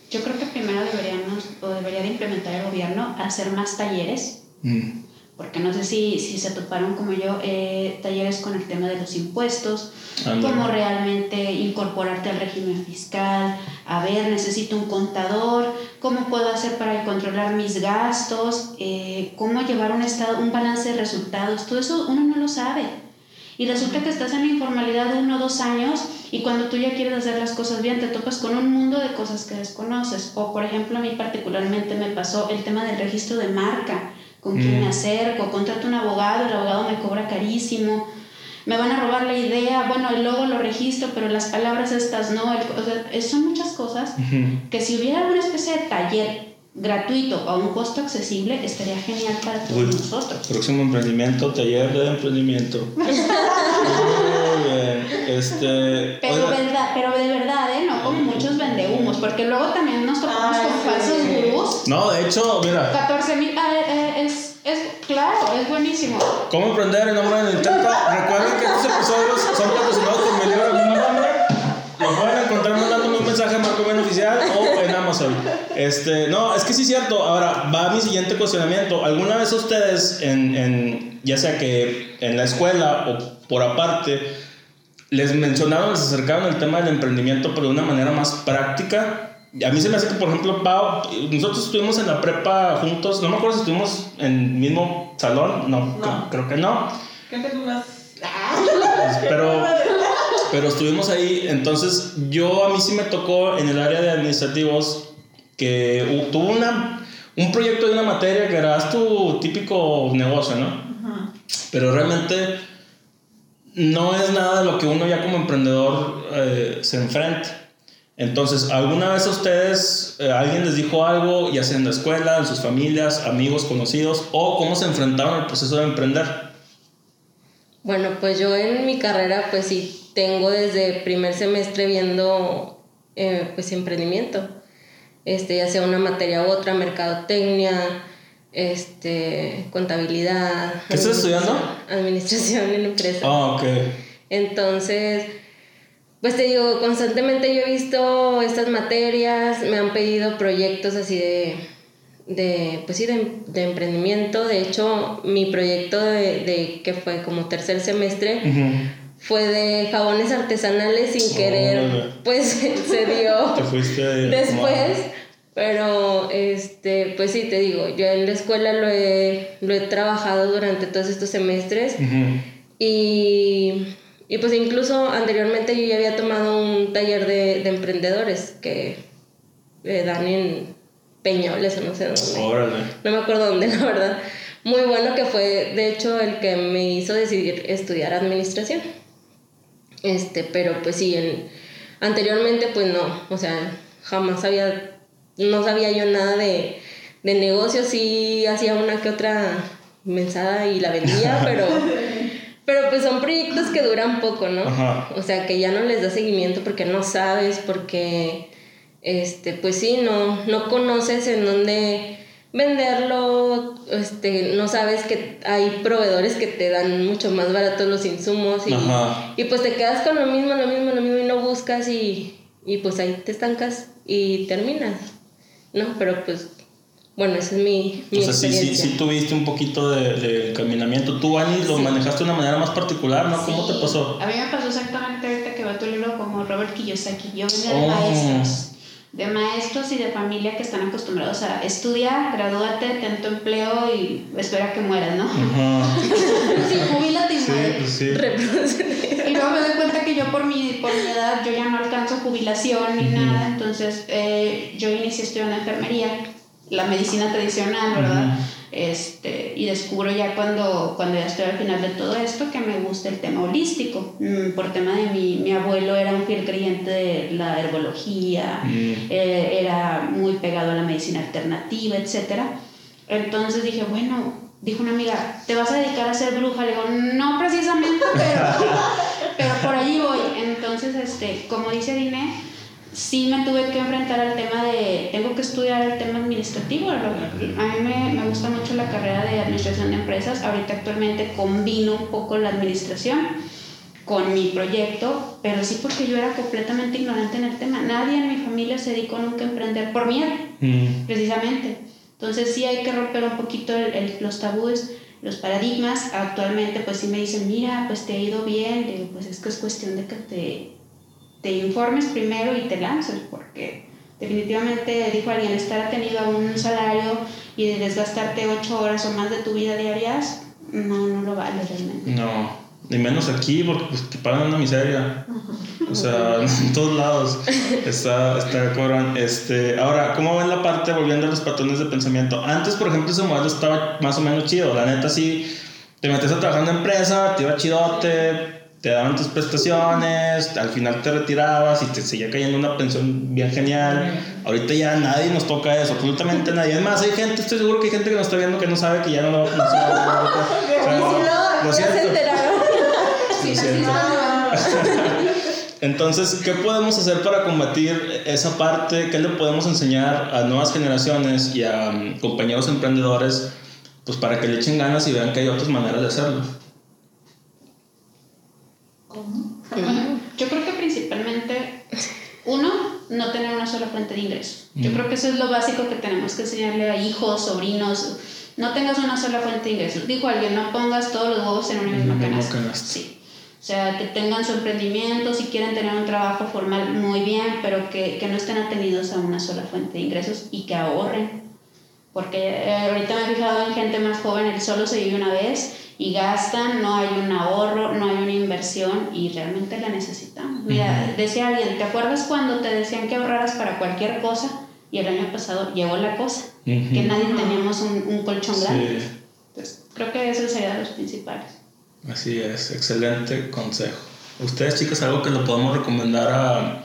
Yo creo que primero deberíamos, o debería de implementar el gobierno, hacer más talleres, Mm. porque no sé si, si se toparon como yo, eh, talleres con el tema de los impuestos, cómo realmente incorporarte al régimen fiscal, a ver, necesito un contador, cómo puedo hacer para controlar mis gastos, eh, cómo llevar un, estado, un balance de resultados, todo eso uno no lo sabe. Y resulta que estás en la informalidad de uno o dos años y cuando tú ya quieres hacer las cosas bien te topas con un mundo de cosas que desconoces. O por ejemplo a mí particularmente me pasó el tema del registro de marca, con quién Mm. me acerco, contrato un abogado, el abogado me cobra carísimo, me van a robar la idea, bueno, el logo lo registro, pero las palabras estas no, el- o sea, son muchas cosas que si hubiera una especie de taller gratuito a un costo accesible, estaría genial para todos Uy. nosotros. Próximo emprendimiento, taller de emprendimiento. Muy bien. Este. Pero, oiga, verdad, pero de verdad, ¿eh? No como muchos vendehumos, porque luego también nos topamos Ay, con sí. falsos gurús. no, de hecho, mira, 14 mil, ah, eh, es, es, claro, es buenísimo. ¿cómo emprender en nombre del intento? Recuerden que estos episodios son patrocinados por mi libro mismo nombre. Lo pueden encontrar mandándome un mensaje a Marco Ben Oficial o en Amazon. Este, no, es que sí es cierto. Ahora, va mi siguiente cuestionamiento. ¿Alguna vez ustedes, en, en, ya sea que en la escuela o por aparte, les mencionaron, les acercaron el tema del emprendimiento, pero de una manera más práctica? A mí se me hace que, por ejemplo, Pau, nosotros estuvimos en la prepa juntos, no me acuerdo si estuvimos en el mismo salón, no, No. Creo, que no, Creo que más... Pero, pero estuvimos ahí, entonces yo a mí sí me tocó en el área de administrativos que tuvo una, un proyecto de una materia que era tu típico negocio, ¿no? Ajá. pero realmente no es nada de lo que uno ya como emprendedor eh, se enfrenta. Entonces, ¿alguna vez a ustedes eh, alguien les dijo algo, ya sea en la escuela, en sus familias, amigos, conocidos, o cómo se enfrentaron al proceso de emprender? Bueno, pues yo en mi carrera, pues sí, tengo desde primer semestre viendo, eh, pues, emprendimiento. Este, ya sea una materia u otra, mercadotecnia, este, contabilidad. ¿Qué estás estudiando? Administración en empresas. Ah, ok. Entonces, pues te digo, constantemente yo he visto estas materias, me han pedido proyectos así de, de pues sí, de, de emprendimiento. De hecho, mi proyecto de, de que fue como tercer semestre fue de jabones artesanales sin querer, pues se dio Te fuiste después. Pero, este, pues sí, te digo, yo en la escuela lo he, lo he trabajado durante todos estos semestres. Y, y pues incluso anteriormente yo ya había tomado un taller de, de emprendedores que eh, dan en Peñoles o no sé dónde. Órale. No me acuerdo dónde, la verdad. Muy bueno que fue, de hecho, el que me hizo decidir estudiar administración. Este, pero pues sí, en, anteriormente pues no, o sea, jamás había, no sabía yo nada de, de negocios, sí hacía una que otra mensada y la vendía, pero, pero pues son proyectos que duran poco, ¿no? Ajá. O sea, que ya no les da seguimiento porque no sabes, porque, este, pues sí, no, no conoces en dónde venderlo, este, no sabes que hay proveedores que te dan mucho más baratos los insumos y, y pues te quedas con lo mismo, lo mismo, lo mismo y no buscas y, y pues ahí te estancas y terminas, ¿no? Pero pues, bueno, esa es mi, mi O sea, sí, sí, tuviste un poquito de, de caminamiento. Tú, Ani, lo Sí. manejaste de una manera más particular, ¿no? ¿Cómo Sí. te pasó? A mí me pasó exactamente ahorita que va tu libro como Robert Kiyosaki. Yo venía Oh. de maestros, de maestros y de familia que están acostumbrados a estudiar, gradúate, ten tu empleo y espera que mueras, ¿no? Ajá. Sí, jubílate y Sí, muere. pues sí. Y luego me doy cuenta que yo por mi, por mi edad yo ya no alcanzo jubilación ni nada, entonces eh, yo inicié estudiando enfermería, la medicina tradicional, ¿verdad? Este, y descubro ya cuando, cuando ya estoy al final de todo esto que me gusta el tema holístico. Mm, Por tema de mi, mi abuelo era un fiel creyente de la herbología, Mm. eh, era muy pegado a la medicina alternativa, etc. Entonces dije, bueno, dijo una amiga, ¿te vas a dedicar a ser bruja? Le digo, no precisamente, pero, pero por allí voy. Entonces, este, como dice Dine, sí me tuve que enfrentar al tema de, tengo que estudiar el tema administrativo. A mí me, me gusta mucho la carrera de administración de empresas. Ahorita actualmente combino un poco la administración con mi proyecto, pero sí porque yo era completamente ignorante en el tema. Nadie en mi familia se dedicó nunca a emprender por miedo Mm. precisamente. Entonces sí hay que romper un poquito el- el- los tabúes, los paradigmas. Actualmente pues sí me dicen, mira, pues te ha ido bien, digo, pues es que es cuestión de que te, te informes primero y te lances, porque definitivamente, dijo alguien, estar atenido a un salario y desgastarte ocho horas o más de tu vida diarias, no, no lo vale realmente. No, ni menos aquí porque pues, te pagan una miseria. O sea, en todos lados está, está cabrón. Este, ahora, ¿cómo ven la parte volviendo a los patrones de pensamiento? Antes, por ejemplo, ese modelo estaba más o menos chido. La neta, sí, te metes a trabajar en una empresa, te iba chidote, te daban tus prestaciones, al final te retirabas y te seguía cayendo una pensión bien genial. Ahorita ya nadie nos toca eso, absolutamente nadie. Es más, hay gente, estoy seguro que hay gente que nos está viendo que no sabe que ya no, si no, Lo siento. Lo siento. es. Entonces, ¿qué podemos hacer para combatir esa parte? ¿Qué le podemos enseñar a nuevas generaciones y a mm, compañeros emprendedores? Pues para que le echen ganas y vean que hay otras maneras de hacerlo. Yo creo que principalmente, uno, no tener una sola fuente de ingresos. Yo creo que eso es lo básico que tenemos que enseñarle a hijos, sobrinos. No tengas una sola fuente de ingresos. Dijo alguien, no pongas todos los huevos en una misma canasta. Sí. O sea, que tengan su emprendimiento, si quieren tener un trabajo formal, muy bien, pero que, que no estén atenidos a una sola fuente de ingresos y que ahorren. Porque eh, ahorita me he fijado en gente más joven, el solo se vive una vez y gastan, no hay un ahorro, no hay una inversión y realmente la necesitamos. Mira, decía alguien, ¿te acuerdas cuando te decían que ahorraras para cualquier cosa? Y el año pasado llegó la cosa, Ujú. que nadie teníamos un, un colchón grande. Sí, Entonces, creo que esos serían los principales. así es, excelente consejo. Ustedes, chicas, algo que le podemos recomendar a,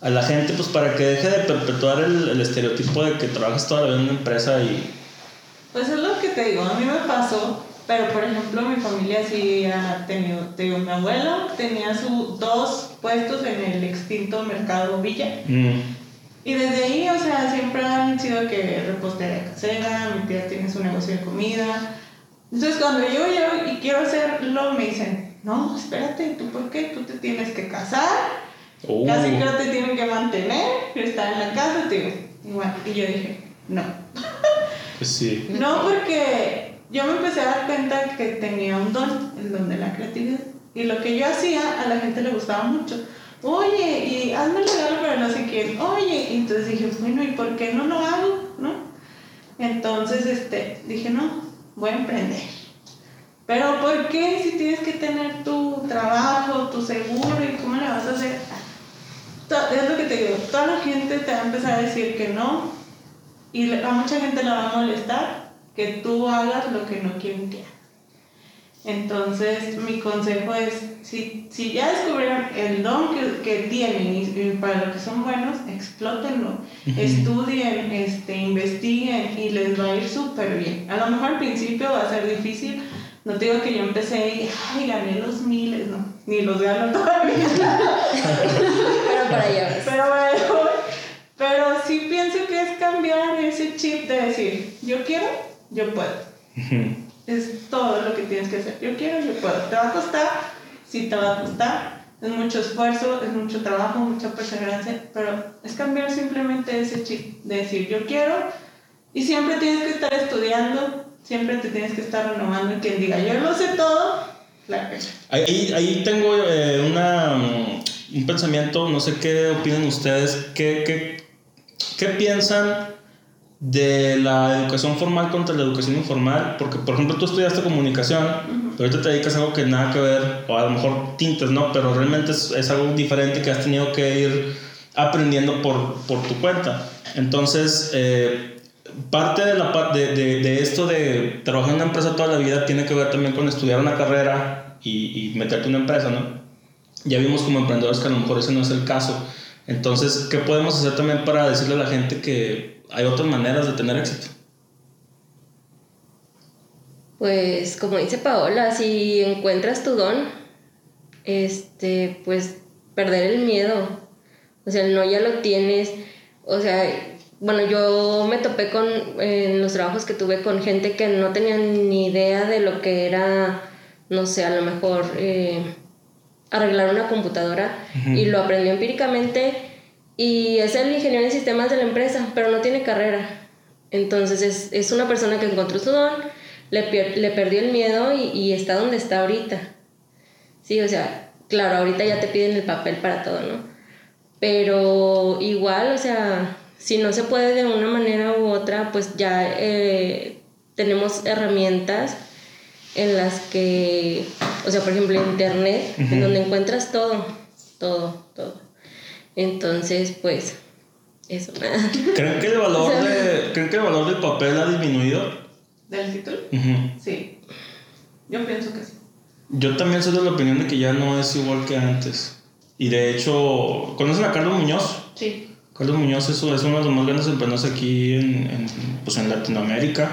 a la gente, pues para que deje de perpetuar el, el estereotipo de que trabajas toda la vida en una empresa y... Pues es lo que te digo, a mí me pasó, pero por ejemplo mi familia sí ha tenido, te digo, mi abuelo tenía sus dos puestos en el extinto mercado Villa. Mm, Y desde ahí, o sea, siempre han sido que repostería casera, mi tía tiene su negocio de comida. Entonces cuando yo llego y quiero hacerlo, me dicen, no, espérate, ¿tú por qué? Tú te tienes que casar, oh, casi que no te tienen que mantener, estar en la casa, te digo, igual. Y yo dije, no. pues sí. No, porque yo me empecé a dar cuenta que tenía un don, el don de la creatividad. Y lo que yo hacía a la gente le gustaba mucho. Oye, y hazme el regalo para no sé quién. Oye, y entonces dije, bueno, ¿y por qué no lo hago? ¿No? Entonces, este, dije, no, voy a emprender. Pero ¿por qué si tienes que tener tu trabajo, tu seguro y cómo le vas a hacer? Es lo que te digo, toda la gente te va a empezar a decir que no y a mucha gente le va a molestar que tú hagas lo que no quieren que hagas. Entonces, mi consejo es, si, si ya descubrieron el don que, que tienen y, para lo que son buenos, explótenlo, estudien, este, investiguen y les va a ir súper bien. A lo mejor al principio va a ser difícil, no te digo que yo empecé y, ay, gané los miles, no, ni los gano todavía. pero para allá Pero bueno, pero sí pienso que es cambiar ese chip de decir, yo quiero, yo puedo. Es todo lo que tienes que hacer. Yo quiero, yo puedo. ¿Te va a costar? Sí, te va a costar. Es mucho esfuerzo, es mucho trabajo, mucha perseverancia, pero es cambiar simplemente ese chip de decir yo quiero y siempre tienes que estar estudiando, siempre te tienes que estar renovando y quien diga yo lo sé todo, la Ahí, ahí tengo eh, una, un pensamiento, no sé qué opinan ustedes, qué, qué, qué piensan de la educación formal contra la educación informal, porque por ejemplo tú estudiaste comunicación, pero ahorita te dedicas a algo que nada que ver, o a lo mejor tintes, ¿no? Pero realmente es, es algo diferente que has tenido que ir aprendiendo por, por tu cuenta. Entonces, eh, parte de, la, de, de, de, esto de trabajar en una empresa toda la vida tiene que ver también con estudiar una carrera y, y meterte en una empresa, ¿no? Ya vimos como emprendedores que a lo mejor ese no es el caso. Entonces, ¿qué podemos hacer también para decirle a la gente que hay otras maneras de tener éxito. Pues como dice Paola, si encuentras tu don, este, pues perder el miedo. O sea, el no ya lo tienes. O sea, bueno, yo me topé con, en los trabajos que tuve con gente que no tenía ni idea de lo que era, no sé, a lo mejor eh, arreglar una computadora y lo aprendió empíricamente y es el ingeniero en sistemas de la empresa, pero no tiene carrera. Entonces es, es una persona que encontró su don, le, le perdió el miedo y, y, está donde está ahorita. Sí, o sea, claro, ahorita ya te piden el papel para todo, ¿no? Pero igual, o sea, si no se puede de una manera u otra, pues ya eh, tenemos herramientas en las que, o sea, por ejemplo, Internet, en donde encuentras todo, todo, todo. Entonces, pues, eso. ¿Creen que el valor, de, ¿creen que el valor del papel ha disminuido? ¿Del título? Sí. Yo pienso que sí. Yo también soy de la opinión de que ya no es igual que antes. Y de hecho, ¿conocen a Carlos Muñoz? Sí. Carlos Muñoz es, es uno de los más grandes emprendedores aquí en, en, pues en Latinoamérica.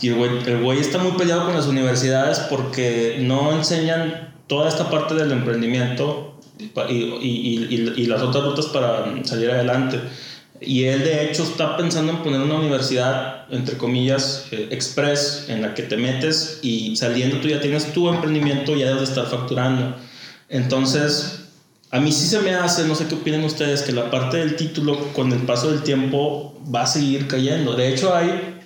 Y el güey, el güey está muy peleado con las universidades porque no enseñan toda esta parte del emprendimiento y, y, y, las otras rutas para salir adelante. Y él de hecho está pensando en poner una universidad, entre comillas, eh, express, en la que te metes y saliendo tú ya tienes tu emprendimiento, ya debes de estar facturando. Entonces, a mí sí se me hace, no sé qué opinan ustedes, que la parte del título con el paso del tiempo va a seguir cayendo. De hecho, hay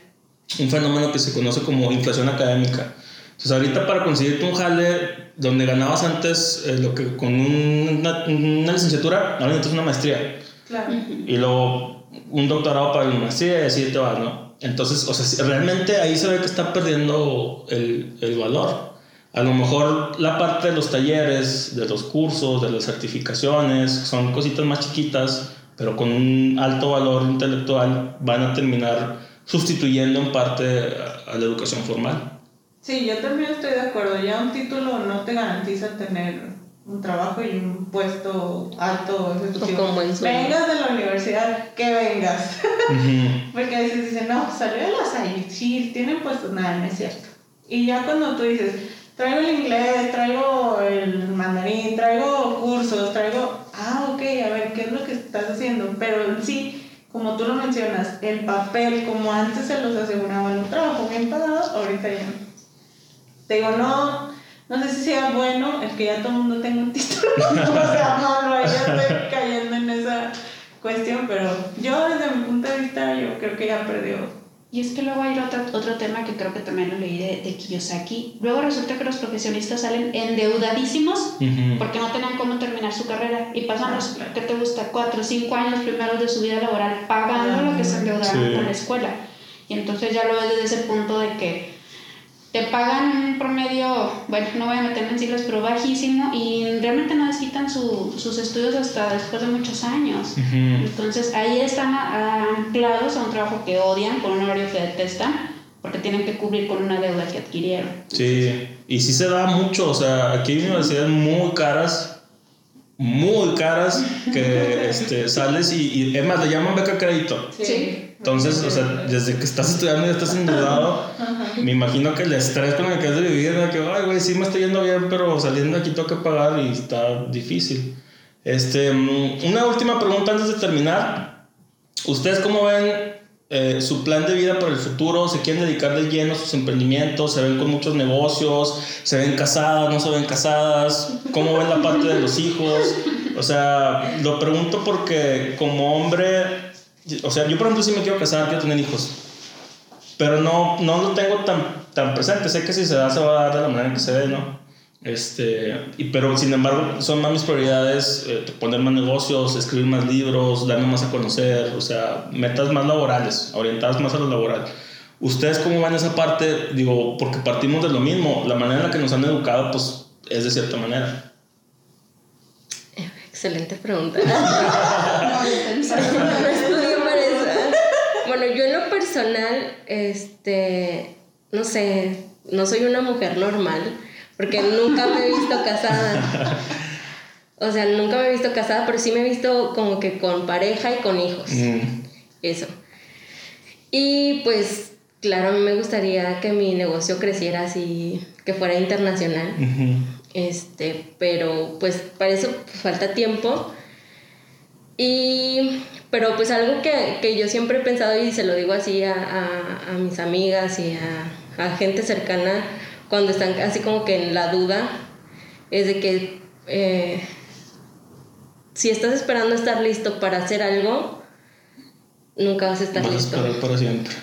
un fenómeno que se conoce como inflación académica. Entonces, ahorita para conseguirte un jale donde ganabas antes eh, lo que con una, una, licenciatura, ahora necesitas una maestría. Claro. Y luego un doctorado para la maestría y así te vas, ¿no? Entonces, o sea, realmente ahí se ve que está perdiendo el, el valor. A lo mejor la parte de los talleres, de los cursos, de las certificaciones, son cositas más chiquitas, pero con un alto valor intelectual, van a terminar sustituyendo en parte a la educación formal. Sí, yo también estoy de acuerdo. Ya un título no te garantiza tener un trabajo y un puesto alto ejecutivo. vengas de la universidad, que vengas. Porque a veces dicen, no, salió de las ahí, sí, tienen puestos, nada, no es cierto. Y ya cuando tú dices, traigo el inglés, traigo el mandarín, traigo cursos, traigo, ah, ok, a ver, ¿qué es lo que estás haciendo? Pero sí, como tú lo mencionas, el papel, como antes se los aseguraban un trabajo bien pagado, ahorita ya no. Te digo, no, no sé si sea bueno el que ya todo el mundo tenga un título. o sea, no, no, ya estoy cayendo en esa cuestión, pero yo desde mi punto de vista, yo creo que ya perdió. Y es que luego hay otro, otro tema que creo que también lo leí de, de Kiyosaki. Luego resulta que los profesionistas salen endeudadísimos uh -huh. porque no tenían cómo terminar su carrera y pasan los, ¿qué te gusta? Cuatro, cinco años primeros de su vida laboral pagando lo que se endeudaron sí. con la escuela. Y entonces ya lo ves desde ese punto de que te pagan un promedio, bueno, no voy a meterme en siglos, pero bajísimo y realmente no necesitan su, sus estudios hasta después de muchos años. Uh -huh. Entonces ahí están anclados a un trabajo que odian, con un horario que detestan, porque tienen que cubrir con una deuda que adquirieron. Sí, y sí se da mucho, o sea, aquí hay universidades muy caras, muy caras, que este, sales y, y es más, le llaman beca crédito. Sí. Entonces, o sea, desde que estás estudiando y estás endeudado, me imagino que el estrés con el que has de vivir, de que, ay, güey, sí me estoy yendo bien, pero saliendo de aquí tengo que pagar y está difícil. Este, mm, una última pregunta antes de terminar. ¿Ustedes cómo ven eh, su plan de vida para el futuro? ¿Se quieren dedicar de lleno a sus emprendimientos? ¿Se ven con muchos negocios? ¿Se ven casadas? ¿No se ven casadas? ¿Cómo ven la parte de los hijos? O sea, lo pregunto porque como hombre o sea, yo por ejemplo sí me quiero casar, quiero tener hijos. Pero no, no lo tengo tan, tan presente. Sé que si se da, se va a dar de la manera en que se dé, ¿no? Este, y, pero sin embargo, son más mis prioridades eh, poner más negocios, escribir más libros, darme más a conocer, o sea, metas más laborales, orientadas más a lo laboral. ¿Ustedes cómo van esa parte? Digo, porque partimos de lo mismo, la manera en la que nos han educado, pues es de cierta manera. Excelente pregunta. En lo personal, este, no sé, no soy una mujer normal, porque nunca me he visto casada. O sea, nunca me he visto casada, pero sí me he visto como que con pareja y con hijos. Mm. Eso. Y pues, claro, a mí me gustaría que mi negocio creciera así, que fuera internacional. Este, pero pues para eso falta tiempo. Y pero pues algo que, que, yo siempre he pensado y se lo digo así a, a, a mis amigas y a, a, gente cercana cuando están así como que en la duda, es de que eh, si estás esperando estar listo para hacer algo, nunca vas a estar vas listo. A para siempre.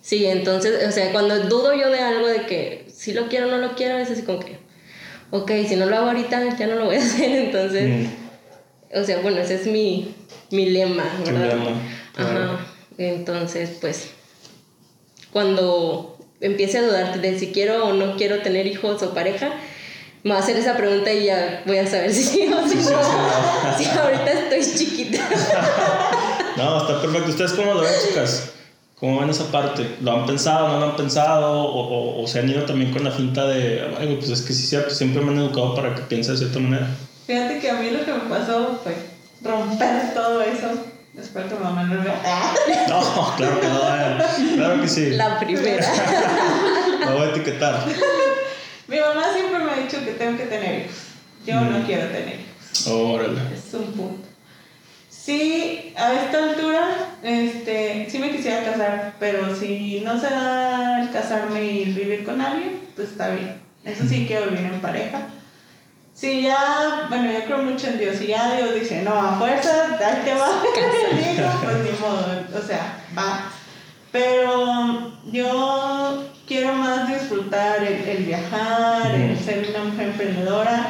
Sí, entonces, o sea, cuando dudo yo de algo de que si lo quiero o no lo quiero, es así como que, ok, si no lo hago ahorita, ya no lo voy a hacer, entonces, mm. O sea, bueno, ese es mi, mi lema, ¿verdad? Ajá. Entonces, pues, cuando empiece a dudar de si quiero o no quiero tener hijos o pareja, me va a hacer esa pregunta y ya voy a saber si sí o si no. Si ahorita estoy chiquita. no, está perfecto. ¿Ustedes cómo lo ven, chicas? ¿Cómo ven esa parte? ¿Lo han pensado, no lo han pensado? ¿O, o, se han ido también con la finta de, pues es que sí, cierto, siempre me han educado para que piense de cierta manera? Fíjate que a mí lo que me pasó fue romper todo eso. Espero que mamá no vea. No, claro que no, claro que sí. La primera. La voy a etiquetar. Mi mamá siempre me ha dicho que tengo que tener hijos. Yo no mm. quiero tener hijos. Órale. Es un punto. Sí, a esta altura, este, sí me quisiera casar, pero si no se da el casarme y vivir con alguien, pues está bien. Eso sí, quiero vivir en pareja si ya, bueno, yo creo mucho en Dios, y ya Dios dice, no, a fuerza, ahí te va el hijo, pues ni modo, o sea, va. Pero yo quiero más disfrutar el, viajar, el ser una mujer emprendedora,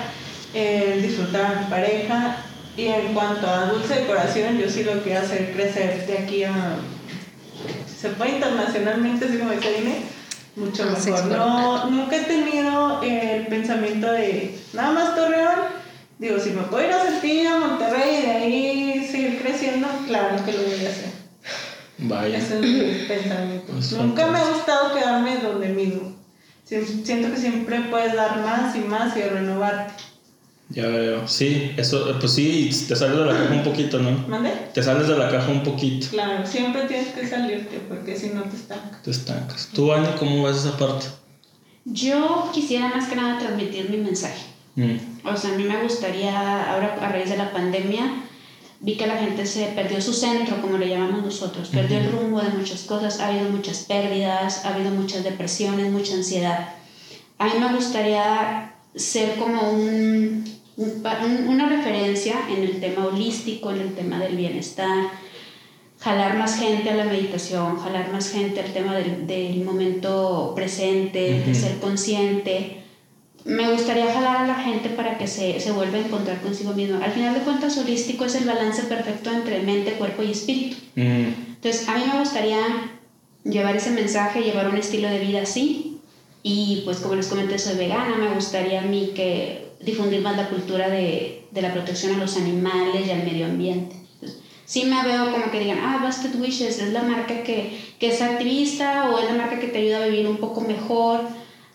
el disfrutar a mi pareja. Y en cuanto a dulce de corazón, yo sí lo quiero hacer crecer de aquí a. Se puede internacionalmente, así como dice Dime mucho mejor. No, nunca he tenido el pensamiento de nada más Torreón. Digo, si me puedo ir a Saltillo, Monterrey y de ahí seguir creciendo, claro que lo voy a hacer. Vaya. Ese es mi pensamiento. nunca me ha gustado quedarme donde mismo. Siento que siempre puedes dar más y más y renovarte. Ya veo. Sí, eso, pues sí, te sales de la caja un poquito, ¿no? ¿Mande? Te sales de la caja un poquito. Claro, siempre tienes que salirte porque si no te estancas. Te estancas. ¿Tú, Ani, cómo ves esa parte? Yo quisiera más que nada transmitir mi mensaje. Mm. O sea, a mí me gustaría, ahora a raíz de la pandemia, vi que la gente se perdió su centro, como le llamamos nosotros, perdió el rumbo de muchas cosas, ha habido muchas pérdidas, ha habido muchas depresiones, mucha ansiedad. A mí me gustaría ser como un una referencia en el tema holístico, en el tema del bienestar, jalar más gente a la meditación, jalar más gente al tema del, del momento presente, de ser consciente. Me gustaría jalar a la gente para que se, se vuelva a encontrar consigo mismo. Al final de cuentas, holístico es el balance perfecto entre mente, cuerpo y espíritu. Entonces, a mí me gustaría llevar ese mensaje, llevar un estilo de vida así. Y pues como les comenté, soy vegana, me gustaría a mí que difundir más la cultura de, de, la protección a los animales y al medio ambiente. sí me veo como que digan, ah, Busted Wishes es la marca que, que es activista o es la marca que te ayuda a vivir un poco mejor,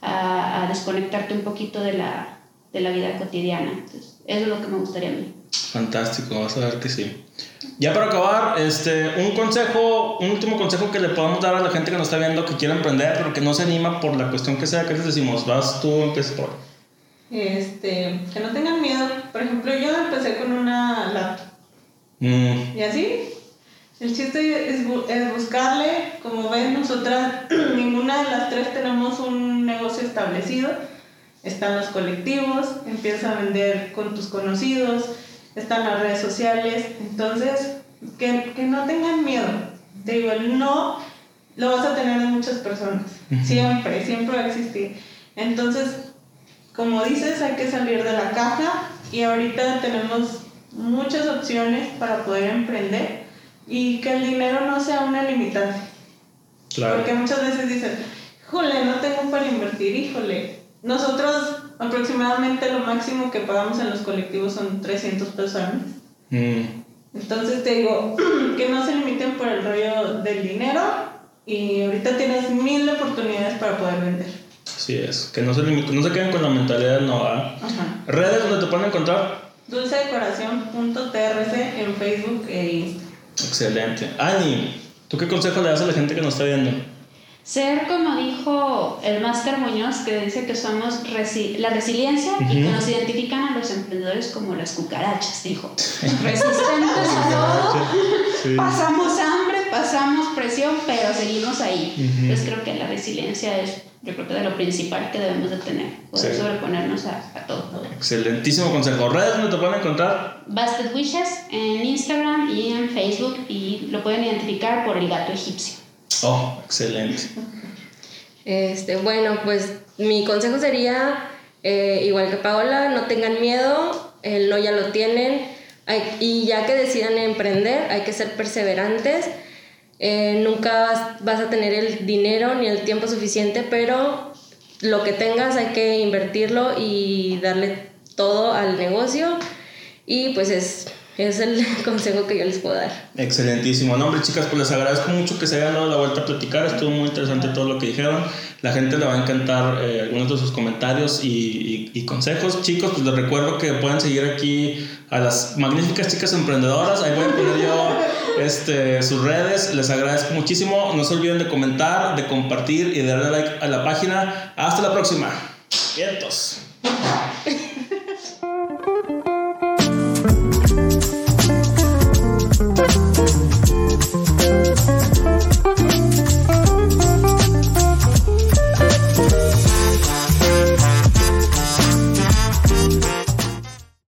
a, a desconectarte un poquito de la, de la vida cotidiana. Entonces, eso es lo que me gustaría a mí. Fantástico, vas a ver que sí. Ya para acabar, este, un consejo, un último consejo que le podamos dar a la gente que nos está viendo que quiere emprender, pero que no se anima por la cuestión que sea, ¿qué les decimos? Vas tú, empieza por. Este, que no tengan miedo. Por ejemplo, yo empecé con una laptop. Mm, Y así, el chiste es, bu- es buscarle, como ven, nosotras, ninguna de las tres tenemos un negocio establecido. Están los colectivos, empiezas a vender con tus conocidos, están las redes sociales. Entonces, que, que no tengan miedo. Te digo, el no lo vas a tener de muchas personas. Ujú. Siempre, siempre va a existir. Entonces, como dices, hay que salir de la caja y ahorita tenemos muchas opciones para poder emprender y que el dinero no sea una limitante. claro. Porque muchas veces dicen, híjole, no tengo para invertir, híjole. Nosotros aproximadamente lo máximo que pagamos en los colectivos son 300 pesos al mes. Mm, Entonces te digo, que no se limiten por el rollo del dinero y ahorita tienes mil oportunidades para poder vender. así es. Que no se, limiten, no se queden con la mentalidad no. Ajá. Redes donde te pueden encontrar. Dulcedecoración.trc en Facebook e Instagram. Excelente. Ani, ¿tú qué consejo le das a la gente que nos está viendo? Ser, como dijo el Máster Muñoz, que dice que somos resi- la resiliencia y que nos identifican a los emprendedores como las cucarachas, dijo. Resistentes a todo, Sí. pasamos hambre, pasamos presión, pero seguimos ahí. Entonces creo que la resiliencia es, yo creo que de lo principal que debemos de tener, poder Sí. sobreponernos a, a todo. Excelentísimo consejo. Redes donde te pueden encontrar. Busted Wishes en Instagram y en Facebook y lo pueden identificar por el gato egipcio. Oh, excelente. Este, bueno, pues mi consejo sería, eh, igual que Paola, no tengan miedo, el no ya lo tienen, hay- y ya que decidan emprender, hay que ser perseverantes. Eh, nunca vas, vas a tener el dinero ni el tiempo suficiente, pero lo que tengas hay que invertirlo y darle todo al negocio. Y pues es, es el consejo que yo les puedo dar. Excelentísimo. No, hombre, chicas, pues les agradezco mucho que se hayan dado la vuelta a platicar. Estuvo muy interesante todo lo que dijeron. La gente le va a encantar eh, algunos de sus comentarios y, y- y consejos. Chicos, pues les recuerdo que pueden seguir aquí a las magníficas chicas emprendedoras. Ahí voy a poner yo este, sus redes. Les agradezco muchísimo. No se olviden de comentar, de compartir y de darle like a la página. Hasta la próxima. Vientos.